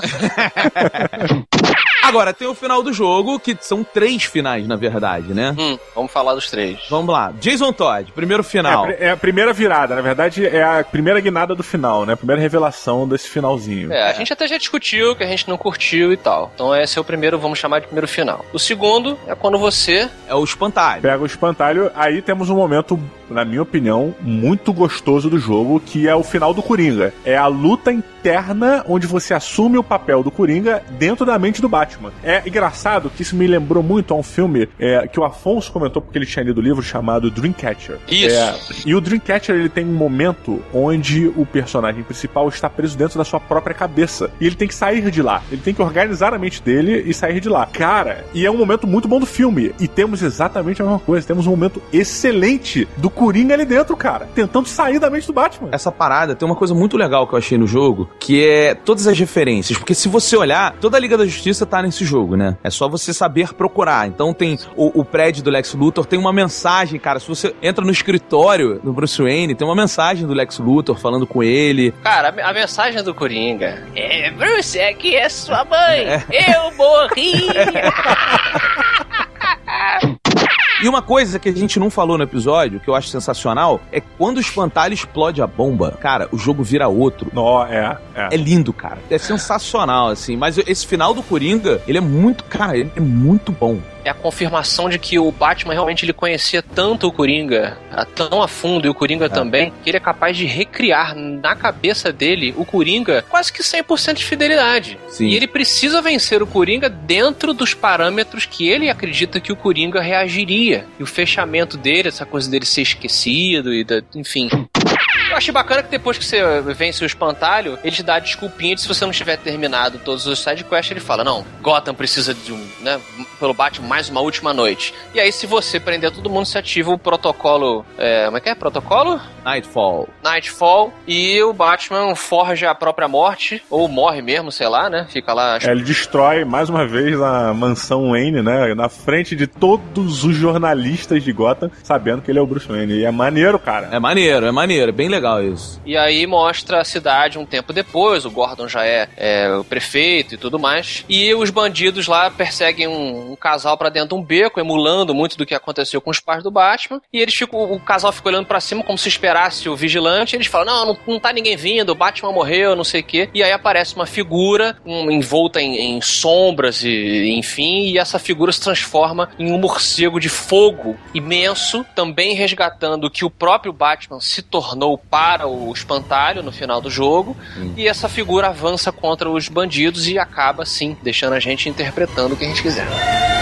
Agora, tem o final do jogo, que são três finais, na verdade, né? Hum, vamos falar dos três. Vamos lá. Jason Todd, primeiro final. É, é a primeira virada, na verdade, é a primeira guinada do final, né? A primeira revelação desse finalzinho. É, a gente até já discutiu que a gente não curtiu e tal. Então esse é o primeiro, vamos chamar de primeiro final. O segundo é quando você. É o espantalho. Pega o espantalho, aí temos um momento, na minha opinião, muito gostoso do jogo, que é o final do Coringa. É a luta interna onde você assume o papel do Coringa dentro da mente do Batman. É engraçado que isso me lembrou muito a um filme é, que o Afonso comentou porque ele tinha lido o livro chamado Dreamcatcher. Isso. É, e o Dreamcatcher ele tem um momento onde o personagem principal está preso dentro da sua própria cabeça. E ele tem que sair de lá. Ele tem que organizar a mente dele e sair de lá. Cara, e é um momento muito bom do filme. E temos exatamente a mesma coisa. Temos um momento excelente do Coringa ali dentro, cara. Tentando sair da mente do Batman. Essa parada tem uma coisa muito legal que eu achei no jogo, que é todas as referências. Porque se você olhar, toda a Liga da Justiça tá nesse jogo, né? É só você saber procurar. Então tem o, o prédio do Lex Luthor, tem uma mensagem, cara. Se você entra no escritório do Bruce Wayne, tem uma mensagem do Lex Luthor falando com ele. Cara, a, a mensagem do Coringa é: Bruce, aqui é sua mãe. Eu morri. E uma coisa que a gente não falou no episódio, que eu acho sensacional, é quando o espantalho explode a bomba, cara, o jogo vira outro. Nó, é, é. É lindo, cara. É sensacional, assim. Mas esse final do Coringa, ele é muito, cara, ele é muito bom é a confirmação de que o Batman realmente ele conhecia tanto o Coringa, tão a fundo, e o Coringa é. também, que ele é capaz de recriar na cabeça dele o Coringa quase que 100% de fidelidade. Sim. E ele precisa vencer o Coringa dentro dos parâmetros que ele acredita que o Coringa reagiria. E o fechamento dele, essa coisa dele ser esquecido e da, enfim. Eu achei bacana que depois que você vence o espantalho, ele te dá a desculpinha de se você não tiver terminado todos os sidequests, ele fala, não, Gotham precisa de um, né, pelo Batman mais uma última noite. E aí, se você prender todo mundo, você ativa o protocolo, é, como é que é? Protocolo? Nightfall. Nightfall, e o Batman forja a própria morte, ou morre mesmo, sei lá, né, fica lá... É, ele destrói, mais uma vez, a mansão Wayne, né, na frente de todos os jornalistas de Gotham, sabendo que ele é o Bruce Wayne. E é maneiro, cara. É maneiro, é maneiro, é bem legal isso. E aí mostra a cidade um tempo depois, o Gordon já é, é o prefeito e tudo mais. E os bandidos lá perseguem um, um casal para dentro de um beco, emulando muito do que aconteceu com os pais do Batman. E eles ficam, o casal fica olhando para cima como se esperasse o vigilante. E eles falam: não, não, não tá ninguém vindo, o Batman morreu, não sei o quê. E aí aparece uma figura um, envolta em, em sombras e enfim, e essa figura se transforma em um morcego de fogo imenso, também resgatando o que o próprio Batman se tornou para o espantalho no final do jogo. Hum. E essa figura avança contra os bandidos e acaba, sim, deixando a gente interpretando o que a gente quiser.